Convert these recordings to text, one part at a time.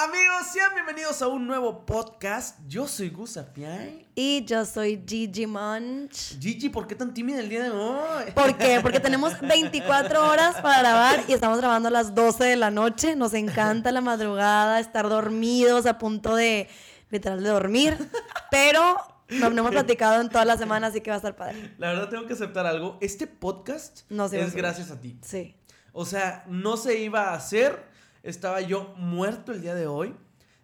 Amigos, sean bienvenidos a un nuevo podcast. Yo soy Gus Apiay. Y yo soy Gigi Munch. Gigi, ¿por qué tan tímida el día de hoy? ¿Por qué? Porque tenemos 24 horas para grabar y estamos grabando a las 12 de la noche. Nos encanta la madrugada, estar dormidos, a punto de, literal, de dormir. Pero no, no hemos platicado en toda la semana, así que va a estar padre. La verdad tengo que aceptar algo. Este podcast No es gracias a ti. Sí. O sea, no se iba a hacer. Estaba yo muerto el día de hoy.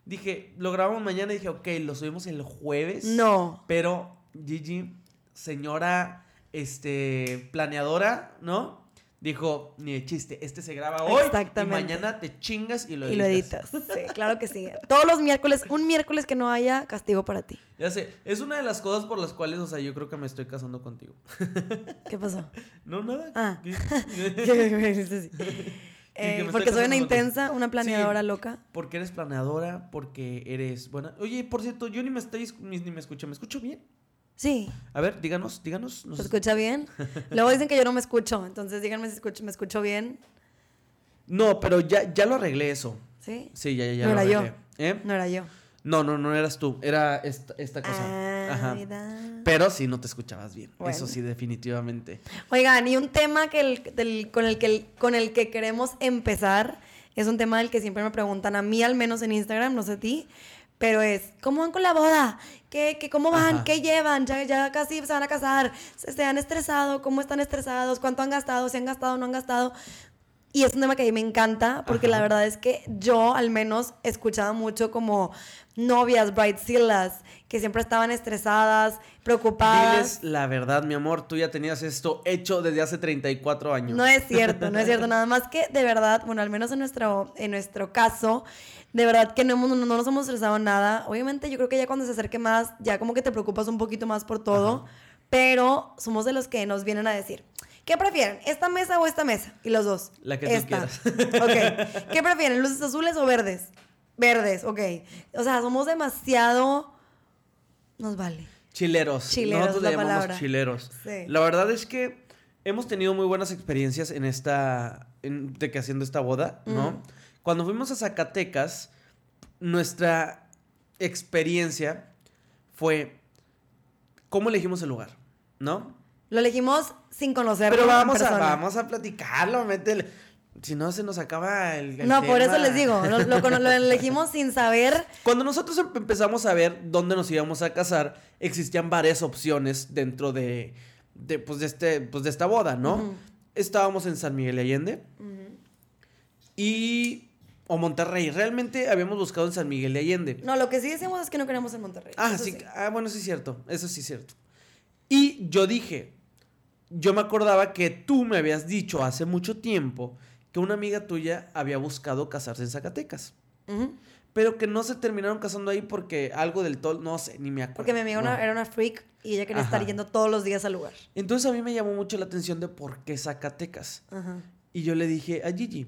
Dije, lo grabamos mañana y dije, ok, lo subimos el jueves. No. Pero, Gigi, señora, este, planeadora, ¿no? Dijo, ni de chiste, este se graba hoy. Exactamente. Y mañana te chingas y lo Y lo editas. editas. Sí, claro que sí. Todos los miércoles, un miércoles que no haya castigo para ti. Ya sé, es una de las cosas por las cuales, o sea, yo creo que me estoy casando contigo. ¿Qué pasó? No, nada. Ah. Eh, porque soy una intensa, una planeadora Sí. loca. Porque eres planeadora, porque eres buena. Oye, por cierto, yo ni me estoy, ni me escucho. ¿Me escucho bien? Sí. A ver, díganos, díganos. nos- ¿Se escucha bien? Luego dicen que yo no me escucho, entonces díganme si escucho, me escucho bien. No, pero ya, ya lo arreglé eso. ¿Sí? Sí, ya, ya, ya No lo era yo. arreglé. ¿Eh? No era yo. No, no, no eras tú. Era esta, esta cosa. Ah, Ajá. Pero sí no te escuchabas bien. Bueno. Eso sí, definitivamente. Oigan, y un tema que el- del- con, el que, con el que queremos empezar es un tema del que siempre me preguntan, a mí al menos en Instagram, no sé a ti, pero es, ¿cómo van con la boda? ¿Qué, qué, ¿Cómo van? Ajá. ¿Qué llevan? ¿Ya, ¿Ya casi se van a casar? ¿Se, se han estresado? ¿Cómo están estresados? ¿Cuánto han gastado? ¿Si han gastado no han gastado? Y es un tema que a mí me encanta porque Ajá. la verdad es que yo al menos escuchaba mucho como novias, bridezillas, que siempre estaban estresadas, preocupadas. Diles la verdad, mi amor. Tú ya tenías esto hecho desde hace 34 años. No es cierto, no es cierto. Nada más que de verdad, bueno, al menos en nuestro, en nuestro caso, de verdad que no, no, no nos hemos estresado nada. Obviamente yo creo que ya cuando se acerque más, ya como que te preocupas un poquito más por todo, Ajá. pero somos de los que nos vienen a decir, ¿qué prefieren? ¿Esta mesa o esta mesa? Y los dos. La que tú esta. quieras. Ok. ¿Qué prefieren? ¿Luces azules o verdes? Verdes, ok. O sea, somos demasiado... Nos vale. Chileros. Chileros, Nosotros la le llamamos palabra. chileros. Sí. La verdad es que hemos tenido muy buenas experiencias en esta. En, de que haciendo esta boda, ¿no? Cuando fuimos a Zacatecas, nuestra experiencia fue cómo elegimos el lugar, ¿no? Lo elegimos sin conocerlo Pero en vamos a, vamos a platicarlo, métele. Si no, se nos acaba el. el No, por eso les digo, lo, lo cono- lo elegimos sin saber. Cuando nosotros em- empezamos a ver dónde nos íbamos a casar, existían varias opciones dentro de, de, pues, de, este, pues, de esta boda, ¿no? Estábamos en San Miguel de Allende y... o Monterrey. Realmente habíamos buscado en San Miguel de Allende. No, lo que sí decimos es que no queremos en Monterrey. Ah, sí. Ah, bueno, sí es cierto. Eso sí es cierto. Y yo dije, yo me acordaba que tú me habías dicho hace mucho tiempo que una amiga tuya había buscado casarse en Zacatecas. Pero que no se terminaron casando ahí porque algo del todo, no sé, ni me acuerdo. Porque mi amiga No. era una freak y ella quería Ajá. estar yendo todos los días al lugar. Entonces a mí me llamó mucho la atención de por qué Zacatecas. Y yo le dije a Gigi,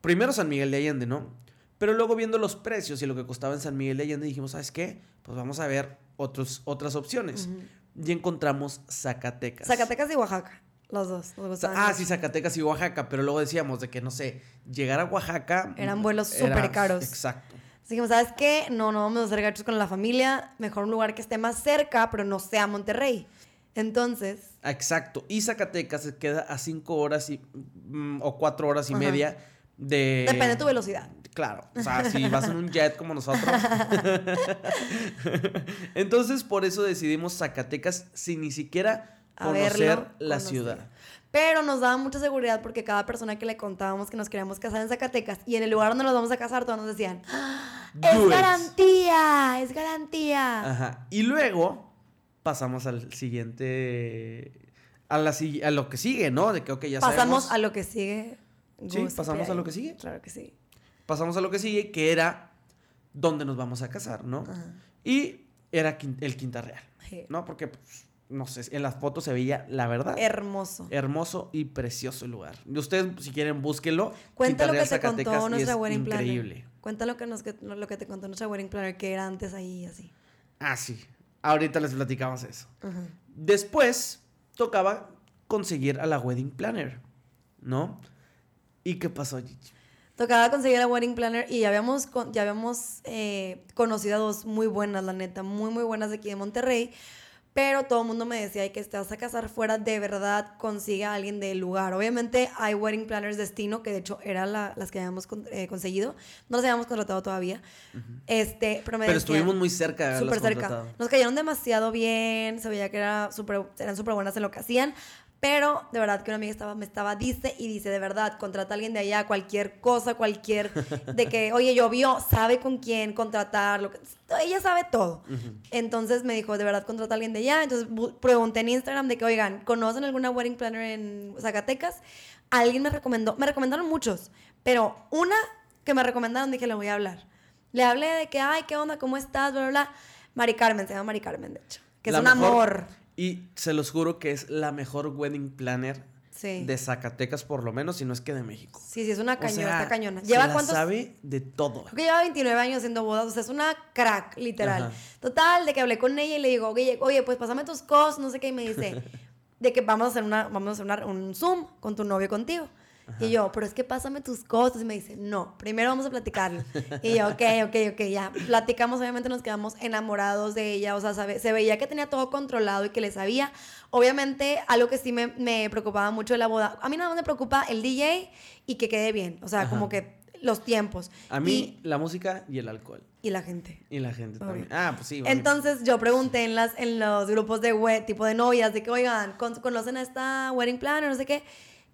primero San Miguel de Allende, ¿no? Pero luego viendo los precios y lo que costaba en San Miguel de Allende, dijimos, ¿sabes qué? Pues vamos a ver otros, otras opciones. Y encontramos Zacatecas. Zacatecas y Oaxaca, los dos. Ah, sí, Zacatecas y Oaxaca, pero luego decíamos de que, no sé, llegar a Oaxaca... Eran vuelos súper caros. Exacto. Así que, ¿sabes qué? No, no vamos a hacer gachos con la familia. Mejor un lugar que esté más cerca, pero no sea Monterrey. Entonces, Exacto. Y Zacatecas se queda a cinco horas y, mm, o cuatro horas y Ajá. media de... depende de tu velocidad. Claro, o sea, si vas en un jet como nosotros. Entonces, por eso decidimos Zacatecas sin ni siquiera conocer verlo, la conocer. ciudad. Pero nos daba mucha seguridad porque cada persona que le contábamos que nos queríamos casar en Zacatecas y en el lugar donde nos vamos a casar, todos nos decían, ¡Ah! Es garantía, es garantía. Ajá. Y luego pasamos al siguiente. A, la, si- a lo que sigue, ¿no? De que, ok, ya Pasamos sabemos. a lo que sigue. Sí, pasamos a lo que sigue. Claro que sí. Pasamos a lo que sigue, que era dónde nos vamos a casar, ¿no? Ajá. Y era el Quinta Real, Sí. ¿no? Porque, pues, no sé, en las fotos se veía la verdad. Hermoso. Hermoso y precioso el lugar. Y Ustedes, si quieren, búsquenlo. Cuenta lo que te contó Zacatecas, nuestra es wedding planner. increíble. Cuenta lo que, nos, que- lo que te contó nuestra wedding planner, que era antes ahí así. Ah, sí. Ahorita les platicamos eso. Ajá. Después tocaba conseguir a la wedding planner, ¿no? ¿Y qué pasó, Gigi? tocaba conseguir la wedding planner y ya habíamos, ya habíamos eh, conocido a dos muy buenas, la neta, muy, muy buenas de aquí de Monterrey. Pero todo el mundo me decía, "Ay, que te vas a casar fuera, de verdad consigue a alguien del lugar. Obviamente hay wedding planners destino, que de hecho eran la- las que habíamos con- eh, conseguido. No las habíamos contratado todavía. este, pero me Pero decían- estuvimos muy cerca súper cerca. contratado. Nos cayeron demasiado bien, se veía que era súper- eran súper buenas en lo que hacían, pero de verdad que una amiga estaba, me estaba, dice y dice, de verdad, contrata a alguien de allá, cualquier cosa, cualquier, de que, oye, llovió, sabe con quién contratar, lo que, ella sabe todo. Entonces me dijo, de verdad, contrata a alguien de allá. Entonces pregunté en Instagram de que, oigan, ¿conocen alguna wedding planner en Zacatecas? Alguien me recomendó, me recomendaron muchos, pero una que me recomendaron dije, le voy a hablar. Le hablé de que, ay, ¿qué onda? ¿Cómo estás? Bla, bla, bla. Mari Carmen, se llama Mari Carmen, de hecho. Que La es un mejor- amor. Y se los juro que es la mejor wedding planner Sí. de Zacatecas, por lo menos, si no es que de México. Sí, sí, es una O cañona, sea, está cañona. se ¿Lleva la cuántos? sabe de todo. Creo que lleva 29 años haciendo bodas, o sea, es una crack, literal. Ajá. Total, de que hablé con ella y le digo, oye, oye pues pásame tus cosas, no sé qué, y me dice, de que vamos a hacer, una, vamos a hacer una- un Zoom con tu novio y contigo. Y yo, pero es que pásame tus cosas. Y me dice, no, primero vamos a platicarlo. Y yo, ok, ok, ok, ya. Platicamos, obviamente nos quedamos enamorados de ella. O sea, sabe- se veía que tenía todo controlado y que le sabía. Obviamente, algo que sí me, me preocupaba mucho de la boda. A mí nada más me preocupa el DJ y que quede bien. O sea, Ajá. como que los tiempos. A mí, la música y el alcohol. Y, y la gente. Y la gente Obvio. también. Ah, pues sí. Entonces yo pregunté en, las, en los grupos de web, tipo de novias, de que, oigan, ¿con- ¿conocen a esta wedding planner? No sé qué.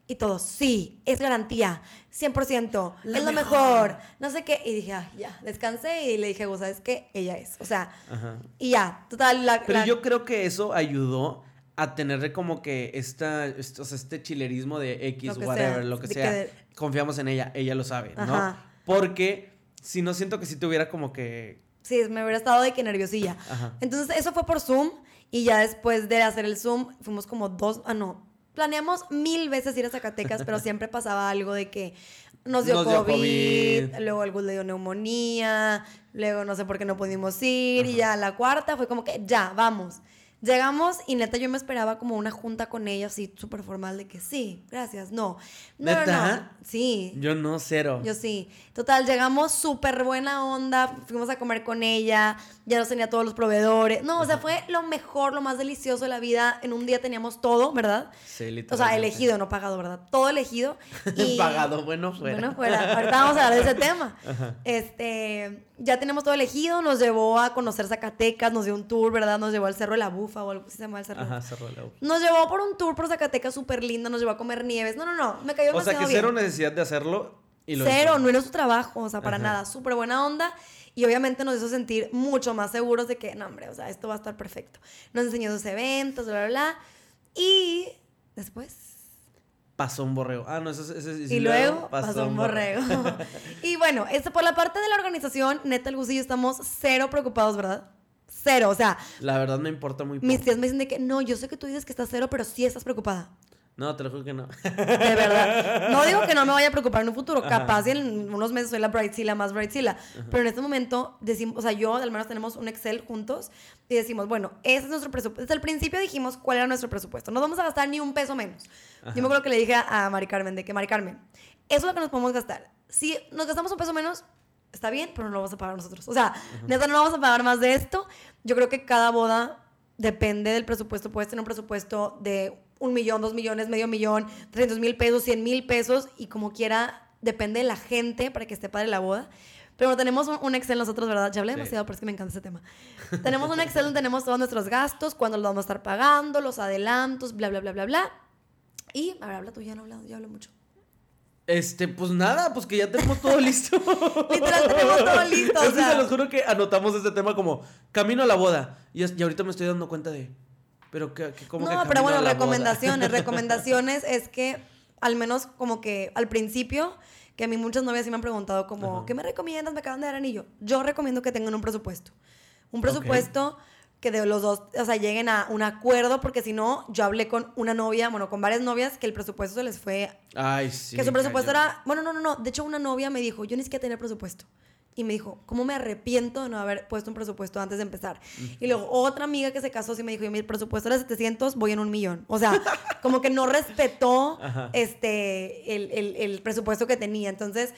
Y todos, sí, es garantía, 100%, La es lo mejor. mejor, no sé qué. Y dije, ah, ya, descansé y le dije, vos sabes qué, ella es. O sea, Ajá. y ya, total, la... Pero la- yo creo que eso ayudó a tener como que esta, est- o sea, este chilerismo de X, Lo que whatever, sea, lo que de sea. que- Confiamos en ella, ella lo sabe, ¿no? Porque si no siento que si tuviera como que... Sí, me hubiera estado de que nerviosilla. Ajá. Entonces, eso fue por Zoom. Y ya después de hacer el Zoom, fuimos como dos. Ah, no. Planeamos mil veces ir a Zacatecas, pero siempre pasaba algo de que nos dio, Nos dio COVID, luego Gus le dio neumonía, luego no sé por qué no pudimos ir. Y ya la cuarta fue como que ya, vamos. Llegamos y neta yo me esperaba como una junta con ella así súper formal de que sí, gracias, no. No, no, ¿Neta? no. Sí. Yo no, cero. Yo sí. Total, llegamos súper buena onda, fuimos a comer con ella, ya nos tenía todos los proveedores. No, o sea, fue lo mejor, lo más delicioso de la vida. En un día teníamos todo, ¿verdad? Sí, O sea, literalmente. elegido, no pagado, ¿verdad? Todo elegido. Y... Pagado, bueno, fuera. Bueno, fuera. Ahorita vamos a hablar de ese tema. Este, ya tenemos todo elegido, nos llevó a conocer Zacatecas, nos dio un tour, ¿verdad? Nos llevó al Cerro de la Bufa o algo así se llama el Cerro. Ajá, cerró la boca. Nos llevó por un tour por Zacatecas súper lindo, nos llevó a comer nieves. No, no, no, me cayó O sea, que bien. cero necesidad de hacerlo y lo Cero, hizo. no era su trabajo, o sea, para Ajá. nada, súper buena onda. Y obviamente nos hizo sentir mucho más seguros de que, no, hombre, o sea, esto va a estar perfecto. Nos enseñó sus eventos, bla, bla, bla. Y después. Pasó un borrego. Ah, no, eso es... eso es- Y luego pasó, un borrego. y bueno, este, por la parte de la organización, neta, el Gus y yo estamos cero preocupados, ¿verdad? Cero, o sea, La verdad me importa muy poco. mis tías me dicen de que, no, yo sé que tú dices que estás cero, pero sí estás preocupada. No, te lo juro que no. De verdad. No digo que no me vaya a preocupar en un futuro. Capaz en unos meses soy la Brightzilla más Brightzilla. Pero en este momento decimos, o sea, yo al menos tenemos un Excel juntos y decimos, bueno, ese es nuestro presupuesto. Desde el principio dijimos cuál era nuestro presupuesto. No vamos a gastar ni un peso menos. Yo me acuerdo que le dije a, a Mari Carmen de que, Mari Carmen, eso es lo que nos podemos gastar. Si nos gastamos un peso menos, está bien, pero no lo vamos a pagar nosotros. O sea, neta, no vamos a pagar más de esto. Yo creo que cada boda depende del presupuesto. Puedes tener un presupuesto de un millón, dos millones, medio millón, 300 mil pesos, 100 mil pesos y como quiera, depende de la gente para que esté padre la boda. Pero bueno, tenemos un, Excel nosotros, ¿verdad? Ya hablé Sí. demasiado, pero es que me encanta ese tema. tenemos un Excel donde tenemos todos nuestros gastos, cuándo los vamos a estar pagando, los adelantos, bla, bla, bla, bla, bla. Y, a ver, habla tú, ya no he hablado, ya hablo mucho. Este, pues nada, pues que ya tenemos todo listo. Literal, tenemos todo listo, o Es que sea. se los juro que anotamos este tema como camino a la boda. Y ahorita me estoy dando cuenta de. Pero que, que ¿cómo no, que pero bueno, recomendaciones. Recomendaciones es que, al menos como que al principio, que a mí muchas novias sí me han preguntado como, Ajá. ¿qué me recomiendas? Me acaban de dar anillo. Yo recomiendo que tengan un presupuesto. Un presupuesto que de los dos, o sea, lleguen a un acuerdo, porque si no, yo hablé con una novia, bueno, con varias novias, que el presupuesto se les fue Ay, sí. que su presupuesto era, bueno, no, no, no, de hecho una novia me dijo, yo ni siquiera tenía presupuesto. Y me dijo, ¿cómo me arrepiento de no haber puesto un presupuesto antes de empezar? Y luego otra amiga que se casó sí me dijo, mi presupuesto era 700, voy en un millón. O sea, como que no respetó Ajá. este, el, el- el presupuesto que tenía. Entonces,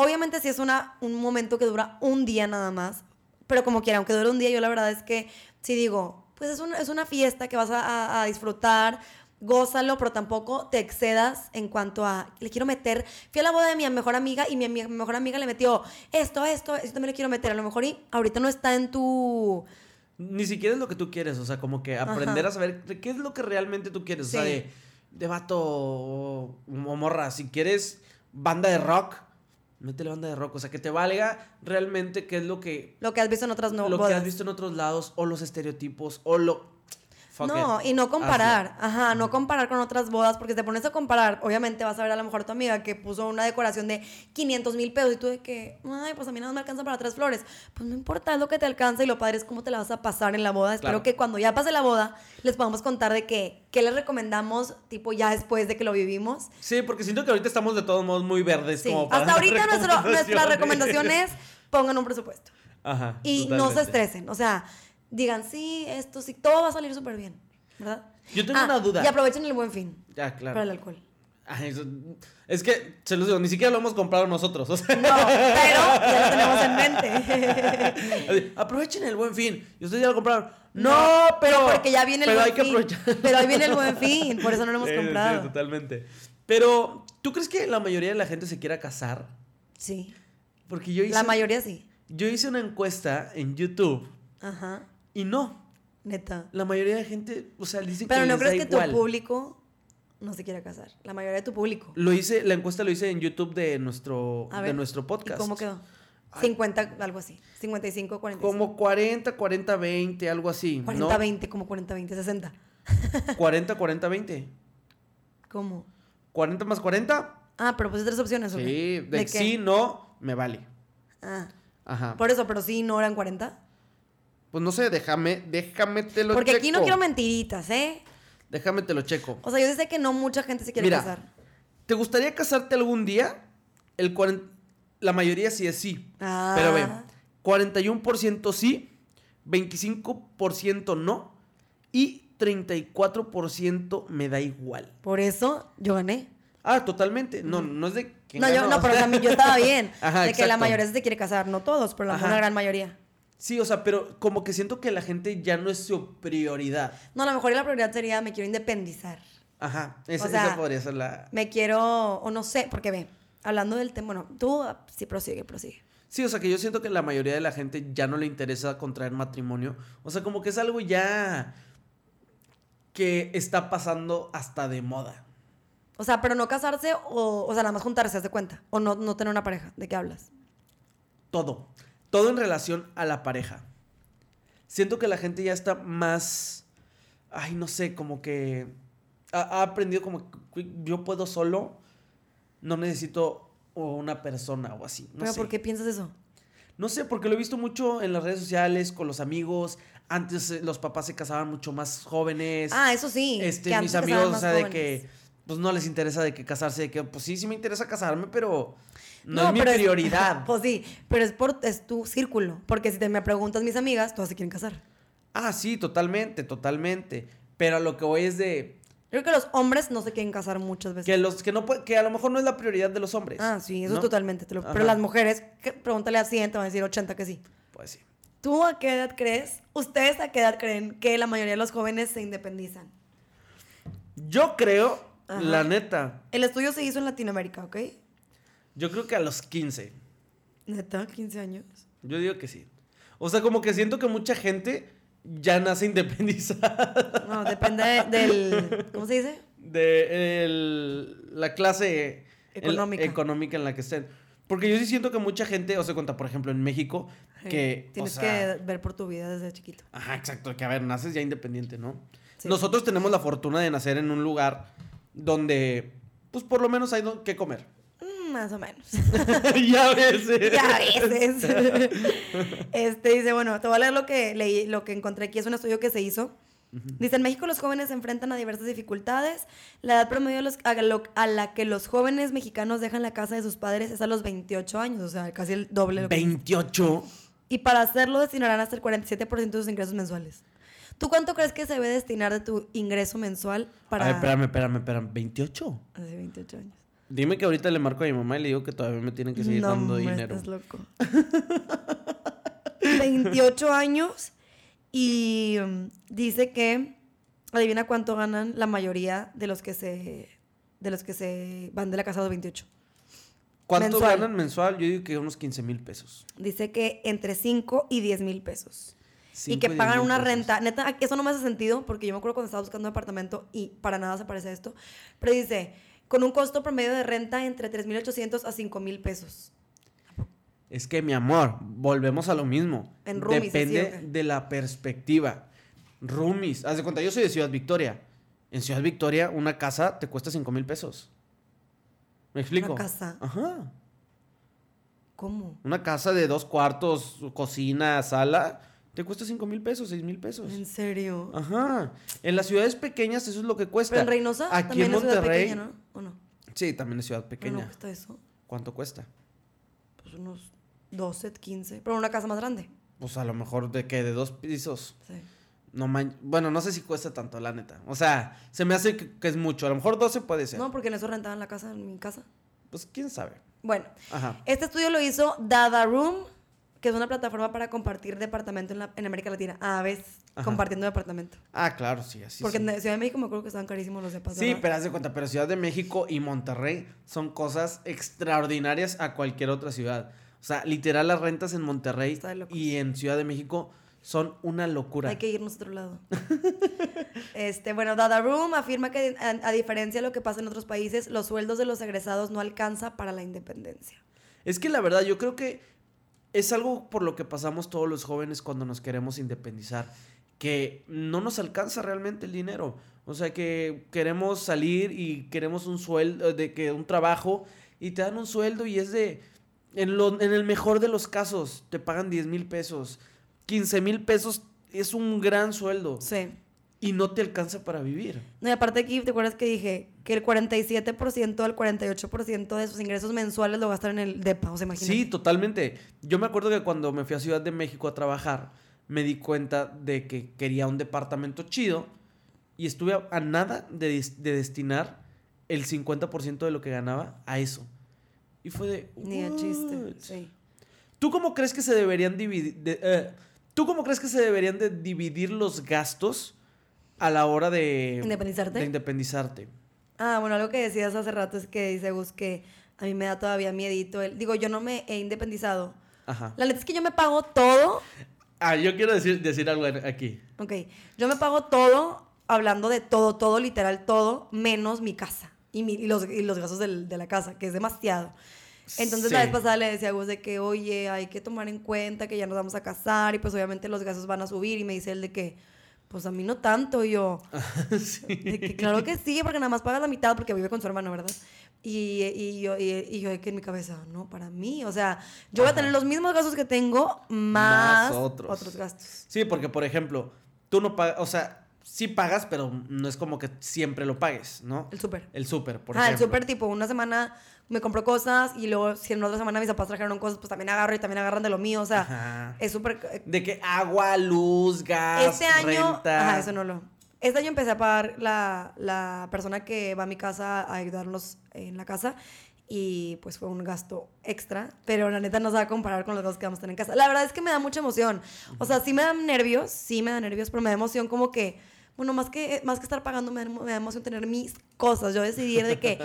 Obviamente sí es una, un momento que dura un día nada más, pero como quiera, aunque dure un día, yo la verdad es que sí digo, pues es, un- es una fiesta que vas a, a- a disfrutar, gózalo, pero tampoco te excedas en cuanto a, le quiero meter, fui a la boda de mi mejor amiga y mi, mejor amiga le metió esto, esto, esto también le quiero meter, a lo mejor y ahorita no está en tu... Ni siquiera es lo que tú quieres, o sea, como que aprender Ajá. a saber qué es lo que realmente tú quieres. O sea, Sí. de, de vato o, o morra, si quieres banda de rock, métele banda de rock. O sea, que te valga realmente qué es lo que, Lo que has visto en otras no, lo que has visto en otros lados, o los estereotipos, o lo. Fuck No, it. y no comparar, Hazlo. ajá, no comparar con otras bodas, porque si te pones a comparar, obviamente vas a ver a lo mejor a tu amiga que puso una decoración de 500 mil pesos y tú de que, ay, pues a mí nada más me alcanza para tres flores. Pues no importa, es lo que te alcanza y lo padre es cómo te la vas a pasar en la boda. Espero Claro. que cuando ya pase la boda les podamos contar de que, qué les recomendamos, tipo ya después de que lo vivimos. Sí, porque siento que ahorita estamos de todos modos muy verdes. Sí, como para hasta ahorita nuestro- nuestra recomendación es pongan un presupuesto Ajá. y no se estresen, o sea, digan, sí, esto sí, todo va a salir súper bien, ¿verdad? Yo tengo Ah, una duda. Y aprovechen el buen fin. Ya, claro. Para el alcohol. Ay, eso- es que, se los digo, ni siquiera lo hemos comprado nosotros. O sea, No, pero ya lo tenemos en mente. así, aprovechen el buen fin. Y ustedes ya lo compraron. No, pero. porque ya viene el pero buen hay que fin. aprovechar. Pero ahí viene el buen fin, por eso no lo hemos Sí, sí, comprado. totalmente. Pero, ¿tú crees que la mayoría de la gente se quiera casar? Sí, Porque yo hice, la mayoría sí. yo hice una encuesta en YouTube Ajá, y no. neta. La mayoría de gente, o sea, dicen Pero que no les crees da que igual. tu público no se quiera casar. La mayoría de tu público. Lo hice, la encuesta lo hice en YouTube de nuestro, de nuestro ¿Y podcast. cómo quedó? Ay. 50, algo así. 55, 45. Como 40, 40, 20, algo así. 40, ¿no? 20, como 40, 20, 60. 40, 40, 20. ¿Cómo? 40 más 40. Ah, pero pues tres opciones. Sí, de, qué? sí, no, me vale. Ah, Ajá. por eso, pero sí, no eran 40. Pues no sé, déjame, déjame te lo Porque aquí no quiero mentiritas, ¿eh? Déjame te lo checo. O sea, yo sé que no mucha gente se quiere Mira, casar. ¿Te gustaría casarte algún día? El 40 la mayoría sí es sí. Ah. Pero ve, 41% sí, 25% no y 34% me da igual. Por eso yo gané. Ah, totalmente. No, no es de que No, yo, no, pero también yo estaba bien. Ajá, de que la mayoría se quiere casar. No todos, pero la Ajá. una gran mayoría. Sí, o sea, pero como que siento que la gente ya no es su prioridad. No, a lo mejor la prioridad sería me quiero independizar. Ajá, esa, O sea, esa podría ser la... Me quiero, o no sé, porque ve, hablando del tema, bueno, tú ah, sí prosigue, prosigue. Sí, o sea, que yo siento que la mayoría de la gente ya no le interesa contraer matrimonio. O sea, como que es algo ya que está pasando hasta de moda. O sea, pero no casarse o, o sea, nada más juntarse, haz de cuenta. O no, no tener una pareja. ¿De qué hablas? Todo. Todo en relación a la pareja. Siento que la gente ya está más... Ay, no sé, como que... Ha, ha aprendido como que yo puedo solo, no necesito una persona o así. No pero sé. ¿por qué piensas eso? No sé, porque lo he visto mucho en las redes sociales, con los amigos. Antes eh, los papás se casaban mucho más jóvenes. Ah, eso sí. este, que mis amigos, o sea, de jóvenes. que pues no les interesa de que casarse, de que pues sí, sí me interesa casarme, pero no, No, es mi es- prioridad. Pues sí, pero es, por, es tu círculo. Porque si te me preguntas mis amigas, todas se quieren casar. ah, sí, totalmente, totalmente. Pero a lo que voy es de Creo que los hombres no se quieren casar muchas veces. que los que no que a lo mejor no es la prioridad de los hombres. Ah, sí, eso ¿no? totalmente. te lo- Ajá. pero las mujeres, que- pregúntale a 100, te van a decir 80 que sí. Pues sí. ¿Tú a qué edad crees? ¿Ustedes a qué edad creen que la mayoría de los jóvenes se independizan? Yo creo, Ajá. la neta, El estudio se hizo en Latinoamérica, ¿ok? yo creo que a los 15. Neta, 15 años. Yo digo que sí. O sea, como que siento que mucha gente ya nace independizada. No, depende de- del. ¿Cómo se dice? de el- la clase Económica. económica en la que estén. Porque yo sí siento que mucha gente, o sea, cuenta, por ejemplo, en México, que... o Tienes sea, que ver por tu vida desde chiquito. Ajá, exacto, que a ver, naces ya independiente, ¿no? Sí. Nosotros tenemos la fortuna de nacer en un lugar donde, pues por lo menos hay que comer. Mm, más o menos. ya ves. eh. ya a veces. este dice, bueno, te voy a leer lo que leí, lo que encontré aquí. Es un estudio que se hizo. Dice, en México los jóvenes se enfrentan a diversas dificultades. La edad promedio a, a la que los jóvenes mexicanos dejan la casa de sus padres es a los 28 años, o sea, casi el doble. de lo que- 28. Y para hacerlo destinarán hasta el 47% de sus ingresos mensuales. ¿Tú cuánto crees que se debe destinar de tu ingreso mensual para... A ver, espérame, espérame, espérame. ¿28? Hace 28 años. Dime que ahorita le marco a mi mamá y le digo que todavía me tienen que seguir no, dando hombre, dinero. estás loco. 28 años y mm, dice que adivina cuánto ganan la mayoría de los que se de los que se van de la casa a los 28. ¿Cuánto mensual. ganan mensual? Yo digo que unos 15 mil pesos. Dice que entre 5 y 10 mil pesos. Y que pagan una pesos. renta. Neta, eso no me hace sentido porque yo me acuerdo cuando estaba buscando un apartamento y para nada se parece a esto. Pero dice, con un costo promedio de renta entre 3.800 a 5.000 pesos. Es que, mi amor, volvemos a lo mismo. En roomies, Depende de la perspectiva. Roomies. Haz de cuenta, yo soy de Ciudad Victoria. En Ciudad Victoria, una casa te cuesta 5 mil pesos. ¿Me explico? casa? Ajá. ¿Cómo? Una casa de dos cuartos, cocina, sala, te cuesta 5 mil pesos, 6 mil pesos. ¿En serio? Ajá. En las ciudades pequeñas eso es lo que cuesta. Pero en Reynosa Aquí también en es ciudad Monterrey. pequeña, ¿no? ¿O no? Sí, también es ciudad ¿No, pequeña. no cuesta eso? ¿Cuánto cuesta? Pues unos 12, 15. Pero una casa más grande. Pues a lo mejor de que de dos pisos. Sí. No man... Bueno, no sé si cuesta tanto, la neta. O sea, se me hace que, que es mucho. A lo mejor 12 puede ser. No, porque en eso rentaban la casa, en mi casa. Pues quién sabe. Bueno, Ajá. este estudio lo hizo Dada Room, que es una plataforma para compartir departamento en, la- en América Latina. Ah, ves, Ajá. compartiendo departamento. Ah, claro, sí, así porque sí. en Ciudad de México me acuerdo que estaban carísimos los depas. Sí, ¿verdad? pero haz de cuenta, pero Ciudad de México y Monterrey son cosas extraordinarias a cualquier otra ciudad. O sea, literal las rentas en Monterrey y en Ciudad de México son una locura. Hay que irnos a otro lado. este, bueno, Dada Room afirma que a, a diferencia de lo que pasa en otros países, los sueldos de los egresados no alcanza para la independencia. Es que la verdad yo creo que es algo por lo que pasamos todos los jóvenes cuando nos queremos independizar, que no nos alcanza realmente el dinero. O sea, que queremos salir y queremos un sueldo, de que un trabajo y te dan un sueldo y es de, en, lo, en el mejor de los casos, te pagan 10 mil pesos, 15 mil pesos es un gran sueldo Sí. Y no te alcanza para vivir. No, y aparte aquí, ¿te acuerdas que dije que el 47% al 48% de sus ingresos mensuales lo gastan en el DEPA? O sea, imagínate. Sí, totalmente. Yo me acuerdo que cuando me fui a Ciudad de México a trabajar, me di cuenta de que quería un departamento chido y estuve a, a nada de, de destinar el 50% de lo que ganaba a eso. Y fue de... Ni a chiste. Sí. ¿Tú cómo crees que se deberían dividir... de- eh, ¿Tú cómo crees que se deberían de dividir los gastos a la hora de... ¿Independizarte? De independizarte. Ah, bueno, algo que decías hace rato es que dice Gus que a mí me da todavía miedito. El, digo, yo no me he independizado. Ajá. La neta es que yo me pago todo. Ah, yo quiero decir, decir algo aquí. Ok, yo me pago todo, hablando de todo, todo, literal, todo, menos mi casa y, mi- y los, y los gastos del- de la casa, que es demasiado. Entonces la vez pasada le decía a Gus de que, oye, hay que tomar en cuenta que ya nos vamos a casar y pues obviamente los gastos van a subir y me dice él de que, pues a mí no tanto y yo, sí. de que claro que sí, porque nada más paga la mitad porque vive con su hermano, ¿verdad? Y, y yo, y, y yo que en mi cabeza, no, para mí, o sea, yo voy a tener los mismos gastos que tengo más, Más otros. otros gastos. Sí, porque por ejemplo, tú no pagas, o sea, sí pagas, pero no es como que siempre lo pagues, ¿no? El súper. El súper, por ah, el ejemplo. súper tipo, una semana me compro cosas y luego si en otra semana mis papás trajeron cosas, pues también agarro y también agarran de lo mío, o sea, Ajá. es súper... De que agua, luz, gas, Este año, renta. ajá, eso no lo... Este año empecé a pagar la, la persona que va a mi casa a ayudarnos en la casa y pues fue un gasto extra, pero la neta no se va a comparar con los gastos que vamos a tener en casa. La verdad es que me da mucha emoción. O sea, sí me dan nervios, sí me da nervios, pero me da emoción como que, bueno, más que, más que estar pagando, me da, me da emoción tener mis cosas. Yo decidir de que,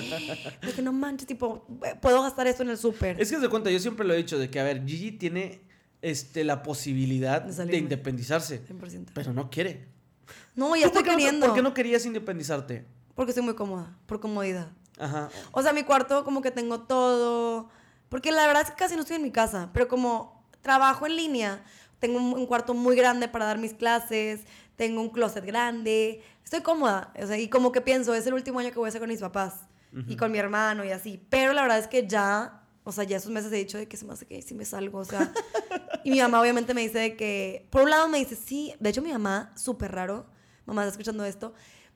de que no manches, tipo, puedo gastar esto en el súper. Es que se cuenta, yo siempre lo he dicho, de que, a ver, Gigi tiene este, la posibilidad De de, independizarse, 100%. pero no quiere. No, ya ¿Tú estoy qué no- queriendo. ¿Por qué no querías independizarte? Porque estoy muy cómoda, por comodidad. Ajá. O sea, mi cuarto como que tengo todo. Porque la verdad es que casi no estoy en mi casa. Pero como trabajo en línea, tengo un, un cuarto muy grande para dar mis clases. Tengo un closet grande. Estoy cómoda. O sea, y como que pienso, es el último año que voy a hacer con mis papás. Y con mi hermano y así. Pero la verdad es que ya... O sea, ya esos meses he dicho de que se me hace que si me salgo, o sea... y mi mamá obviamente me dice de que... Por un lado me dice, sí. De hecho, mi mamá, súper raro. Mamá está escuchando esto.